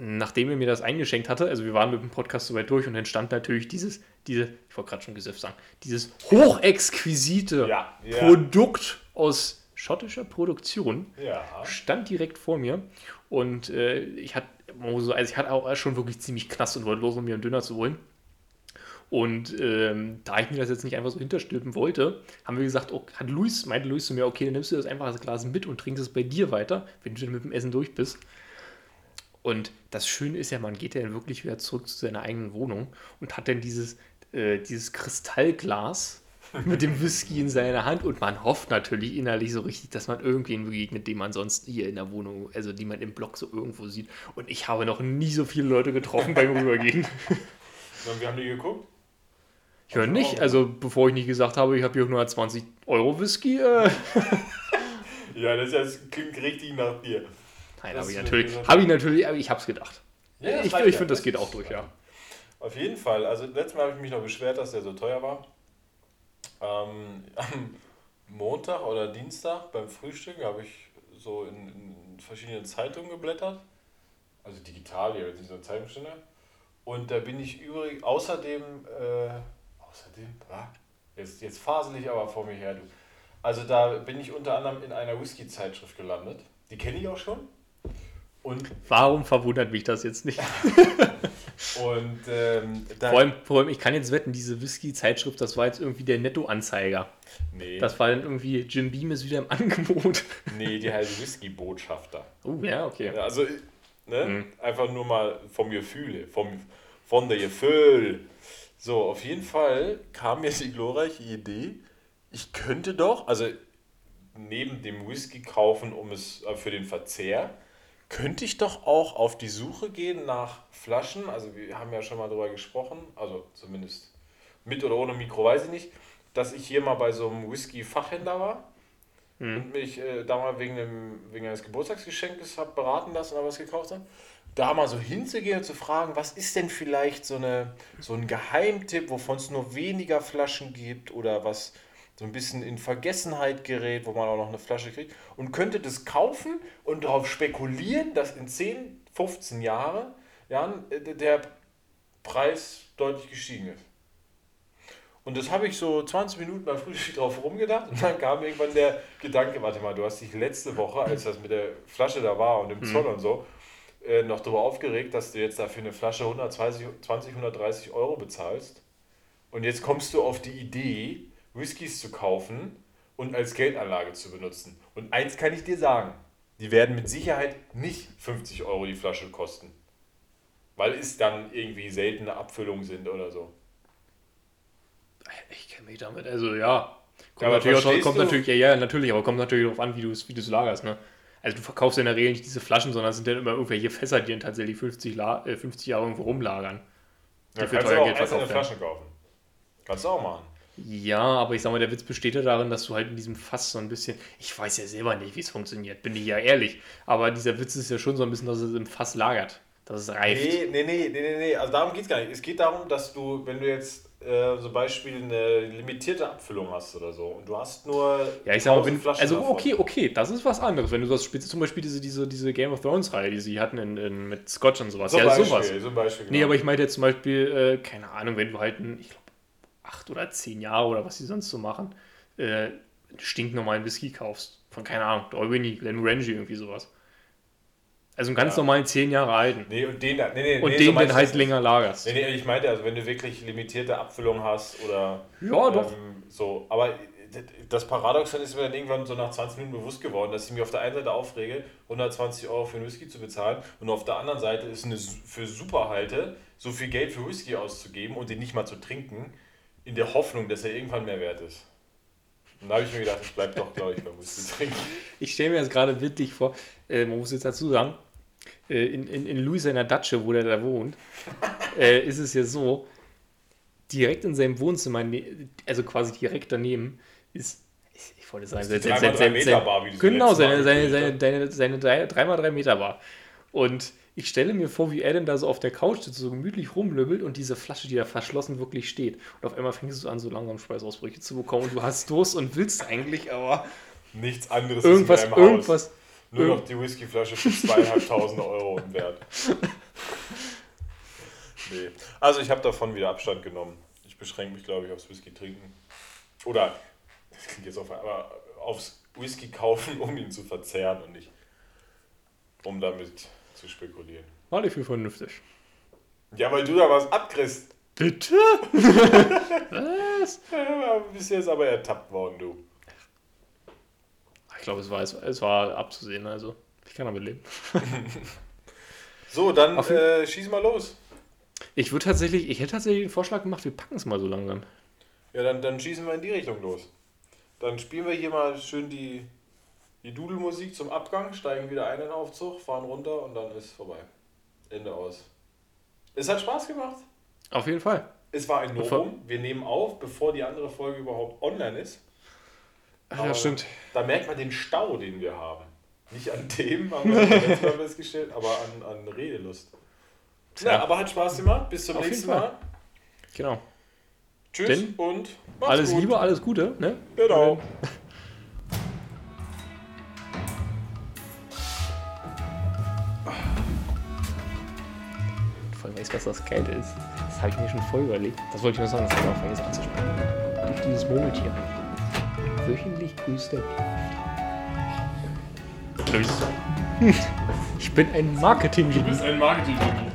nachdem er mir das eingeschenkt hatte, also wir waren mit dem Podcast soweit durch und dann stand natürlich dieses, diese, ich wollte gerade schon Gesöff sagen, dieses hochexquisite Ja, ja. Produkt aus schottischer Produktion Ja. stand direkt vor mir und äh, ich hatte also ich hatte auch schon wirklich ziemlich Knast und wollte los, um mir einen Döner zu holen. Und ähm, da ich mir das jetzt nicht einfach so hinterstülpen wollte, haben wir gesagt, oh, hat Luis, meinte Luis zu mir, okay, dann nimmst du das einfach das Glas mit und trinkst es bei dir weiter, wenn du dann mit dem Essen durch bist. Und das Schöne ist ja, man geht ja dann wirklich wieder zurück zu seiner eigenen Wohnung und hat dann dieses, äh, dieses Kristallglas mit dem Whisky in seiner Hand und man hofft natürlich innerlich so richtig, dass man irgendwen begegnet, den man sonst hier in der Wohnung, also die man im Block so irgendwo sieht. Und ich habe noch nie so viele Leute getroffen beim Rübergehen. Und wir haben die geguckt. Ich höre nicht, also bevor ich nicht gesagt habe, ich habe hier 120 Euro Whisky. Äh, Ja, das, das klingt richtig nach dir. nein, habe ich natürlich, habe ich natürlich, aber ich habe es gedacht. Ja, ich ich finde, das Das geht auch durch, ja. Auf jeden Fall. Also letztes Mal habe ich mich noch beschwert, dass der so teuer war. Ähm, am Montag oder Dienstag beim Frühstück habe ich so in, in verschiedenen Zeitungen geblättert. Also digital, ja, jetzt nicht so Zeitungsstände. Und da bin ich übrigens außerdem, äh, außerdem, ah, jetzt, jetzt fasel ich aber vor mir her, du. Also da bin ich unter anderem in einer Whisky-Zeitschrift gelandet. Die kenne ich auch schon. Und, Warum verwundert mich das jetzt nicht? und ähm, Vor allem, vor allem, ich kann jetzt wetten, diese Whisky-Zeitschrift, das war jetzt irgendwie der Nettoanzeiger. nee. Das war dann irgendwie, Jim Beam ist wieder im Angebot. Nee, die heißt Whisky-Botschafter. Oh, ja, okay. Also, ne? Mhm. Einfach nur mal vom Gefühle, vom, von der Gefühl. So, auf jeden Fall kam mir die glorreiche Idee, ich könnte doch, also neben dem Whisky kaufen, um es äh, für den Verzehr, könnte ich doch auch auf die Suche gehen nach Flaschen. Also wir haben ja schon mal darüber gesprochen, also zumindest mit oder ohne Mikro, weiß ich nicht, dass ich hier mal bei so einem Whisky-Fachhändler war und mich äh, da mal wegen, dem, wegen eines Geburtstagsgeschenkes habe beraten lassen oder was gekauft habe. Da mal so hinzugehen und zu fragen, was ist denn vielleicht so, eine, so ein Geheimtipp, wovon es nur weniger Flaschen gibt oder was so ein bisschen in Vergessenheit gerät, wo man auch noch eine Flasche kriegt und könnte das kaufen und darauf spekulieren, dass in 10, 15 Jahren Jahren der Preis deutlich gestiegen ist. Und das habe ich so 20 Minuten beim Frühstück drauf rumgedacht und dann kam irgendwann der Gedanke, warte mal, du hast dich letzte Woche, als das mit der Flasche da war und dem Zoll und so, äh, noch darüber aufgeregt, dass du jetzt dafür eine Flasche 120, 20, 130 Euro bezahlst. Und jetzt kommst du auf die Idee, Whiskys zu kaufen und als Geldanlage zu benutzen. Und eins kann ich dir sagen, die werden mit Sicherheit nicht 50 Euro die Flasche kosten. Weil es dann irgendwie seltene Abfüllungen sind oder so. Ich kenne mich damit, also ja. Kommt, aber natürlich, kommt natürlich, ja, ja, natürlich, aber kommt natürlich darauf an, wie du es wie du's lagerst, ne? Also du verkaufst ja in der Regel nicht diese Flaschen, sondern es sind dann immer irgendwelche Fässer, die dann tatsächlich 50, La äh, 50 Jahre irgendwo rumlagern. Ja, kannst teuer du auch Geld einzelne. Flaschen kaufen. Kannst du auch machen. Ja, aber ich sag mal, der Witz besteht ja darin, dass du halt in diesem Fass so ein bisschen. Ich weiß ja selber nicht, wie es funktioniert, bin ich ja ehrlich. Aber dieser Witz ist ja schon so ein bisschen, dass es im Fass lagert. Dass es reift. Nee, nee, nee, nee, nee, nee. Also darum geht es gar nicht. Es geht darum, dass du, wenn du jetzt äh, zum Beispiel eine limitierte Abfüllung hast oder so und du hast nur. Ja, ich sag mal, 1000 wenn, Flaschen also davon. okay, okay, das ist was anderes. Wenn du das spielst, zum Beispiel diese, diese, diese Game of Thrones Reihe, die sie hatten in, in, mit Scotch und sowas. Zum ja, Beispiel, sowas. Zum Beispiel Nee, genau. aber ich meinte jetzt zum Beispiel, äh, keine Ahnung, wenn du halt, ein, ich glaube, acht oder zehn Jahre oder was sie sonst so machen, äh, stinknormalen Whisky kaufst. Von, keine Ahnung, Dalwhinnie, Glenmorangie, irgendwie sowas. Also einen ganz Ja. normalen zehn Jahre alten. Nee, und den, nee, nee, Und nee, den so du halt länger lagerst. Nee, nee, ich meinte, also wenn du wirklich limitierte Abfüllung hast oder. Ja, doch. Ähm, so, aber das Paradoxon ist mir dann irgendwann so nach 20 Minuten bewusst geworden, dass ich mich auf der einen Seite aufrege, 120 Euro für einen Whisky zu bezahlen und auf der anderen Seite ist eine für Superhalte so viel Geld für Whisky auszugeben und den nicht mal zu trinken, in der Hoffnung, dass er irgendwann mehr wert ist. Und da habe ich mir gedacht, ich bleibe doch, glaube ich, beim Whisky trinken. Ich stelle mir das gerade bildlich vor, äh, man muss jetzt dazu sagen, äh, in, in, in Louis seiner Datsche, wo der da wohnt, äh, ist es ja so, direkt in seinem Wohnzimmer, ne- also quasi direkt daneben, ist, ich, ich wollte sagen, die sein- 3x3 Meter Bar, wie du genau, seine, seine, seine, seine, seine 3x3 Meter Bar. Und ich stelle mir vor, wie denn da so auf der Couch sitzt, so gemütlich rumlübbelt und diese Flasche, die da verschlossen wirklich steht. Und auf einmal fängst du an, so langsam Schweißausbrüche zu bekommen und du hast Durst und willst eigentlich, aber Nichts anderes irgendwas, im Haus. Nur noch die Whiskyflasche für zweieinhalbtausend Euro im Wert. Nee. Also ich habe davon wieder Abstand genommen. Ich beschränke mich, glaube ich, aufs Whisky trinken. Oder, das klingt jetzt auf, aber aufs Whisky kaufen, um ihn zu verzehren und nicht um damit zu spekulieren. War nicht viel vernünftig. Ja, weil du da was abkriegst. Bitte? Was? Ja, bist jetzt aber ertappt worden, du. Ich glaube, es war, es, war abzusehen, also ich kann damit leben. So, dann Auf- äh, schieß mal los. Ich würde tatsächlich, ich hätte tatsächlich den Vorschlag gemacht, wir packen es mal so langsam. Ja, dann, dann schießen wir in die Richtung los. Dann spielen wir hier mal schön die, die Dudelmusik zum Abgang, steigen wieder ein in den Aufzug, fahren runter und dann ist vorbei. Ende aus. Es hat Spaß gemacht. Auf jeden Fall. Es war ein Novum. Wir nehmen auf, bevor die andere Folge überhaupt online ist. Ach, Aber ja, stimmt. Da merkt man den Stau, den wir haben. Nicht an dem, haben wir letztes Mal festgestellt, aber an, an Redelust. Ja, aber hat Spaß gemacht. Bis zum Auf nächsten. Mal. Genau. Tschüss Denn und Alles gut. Liebe, alles Gute, ne? Genau. Vor allem weiß, was das geil ist. Das habe ich mir schon voll überlegt. Das wollte ich nur sagen, das habe ich auch vergessen anzusprechen. Durch dieses Murmeltier. Wöchentlich grüßt der Grüß. Ich bin ein Marketing-Genie. ein Marketing-Genie.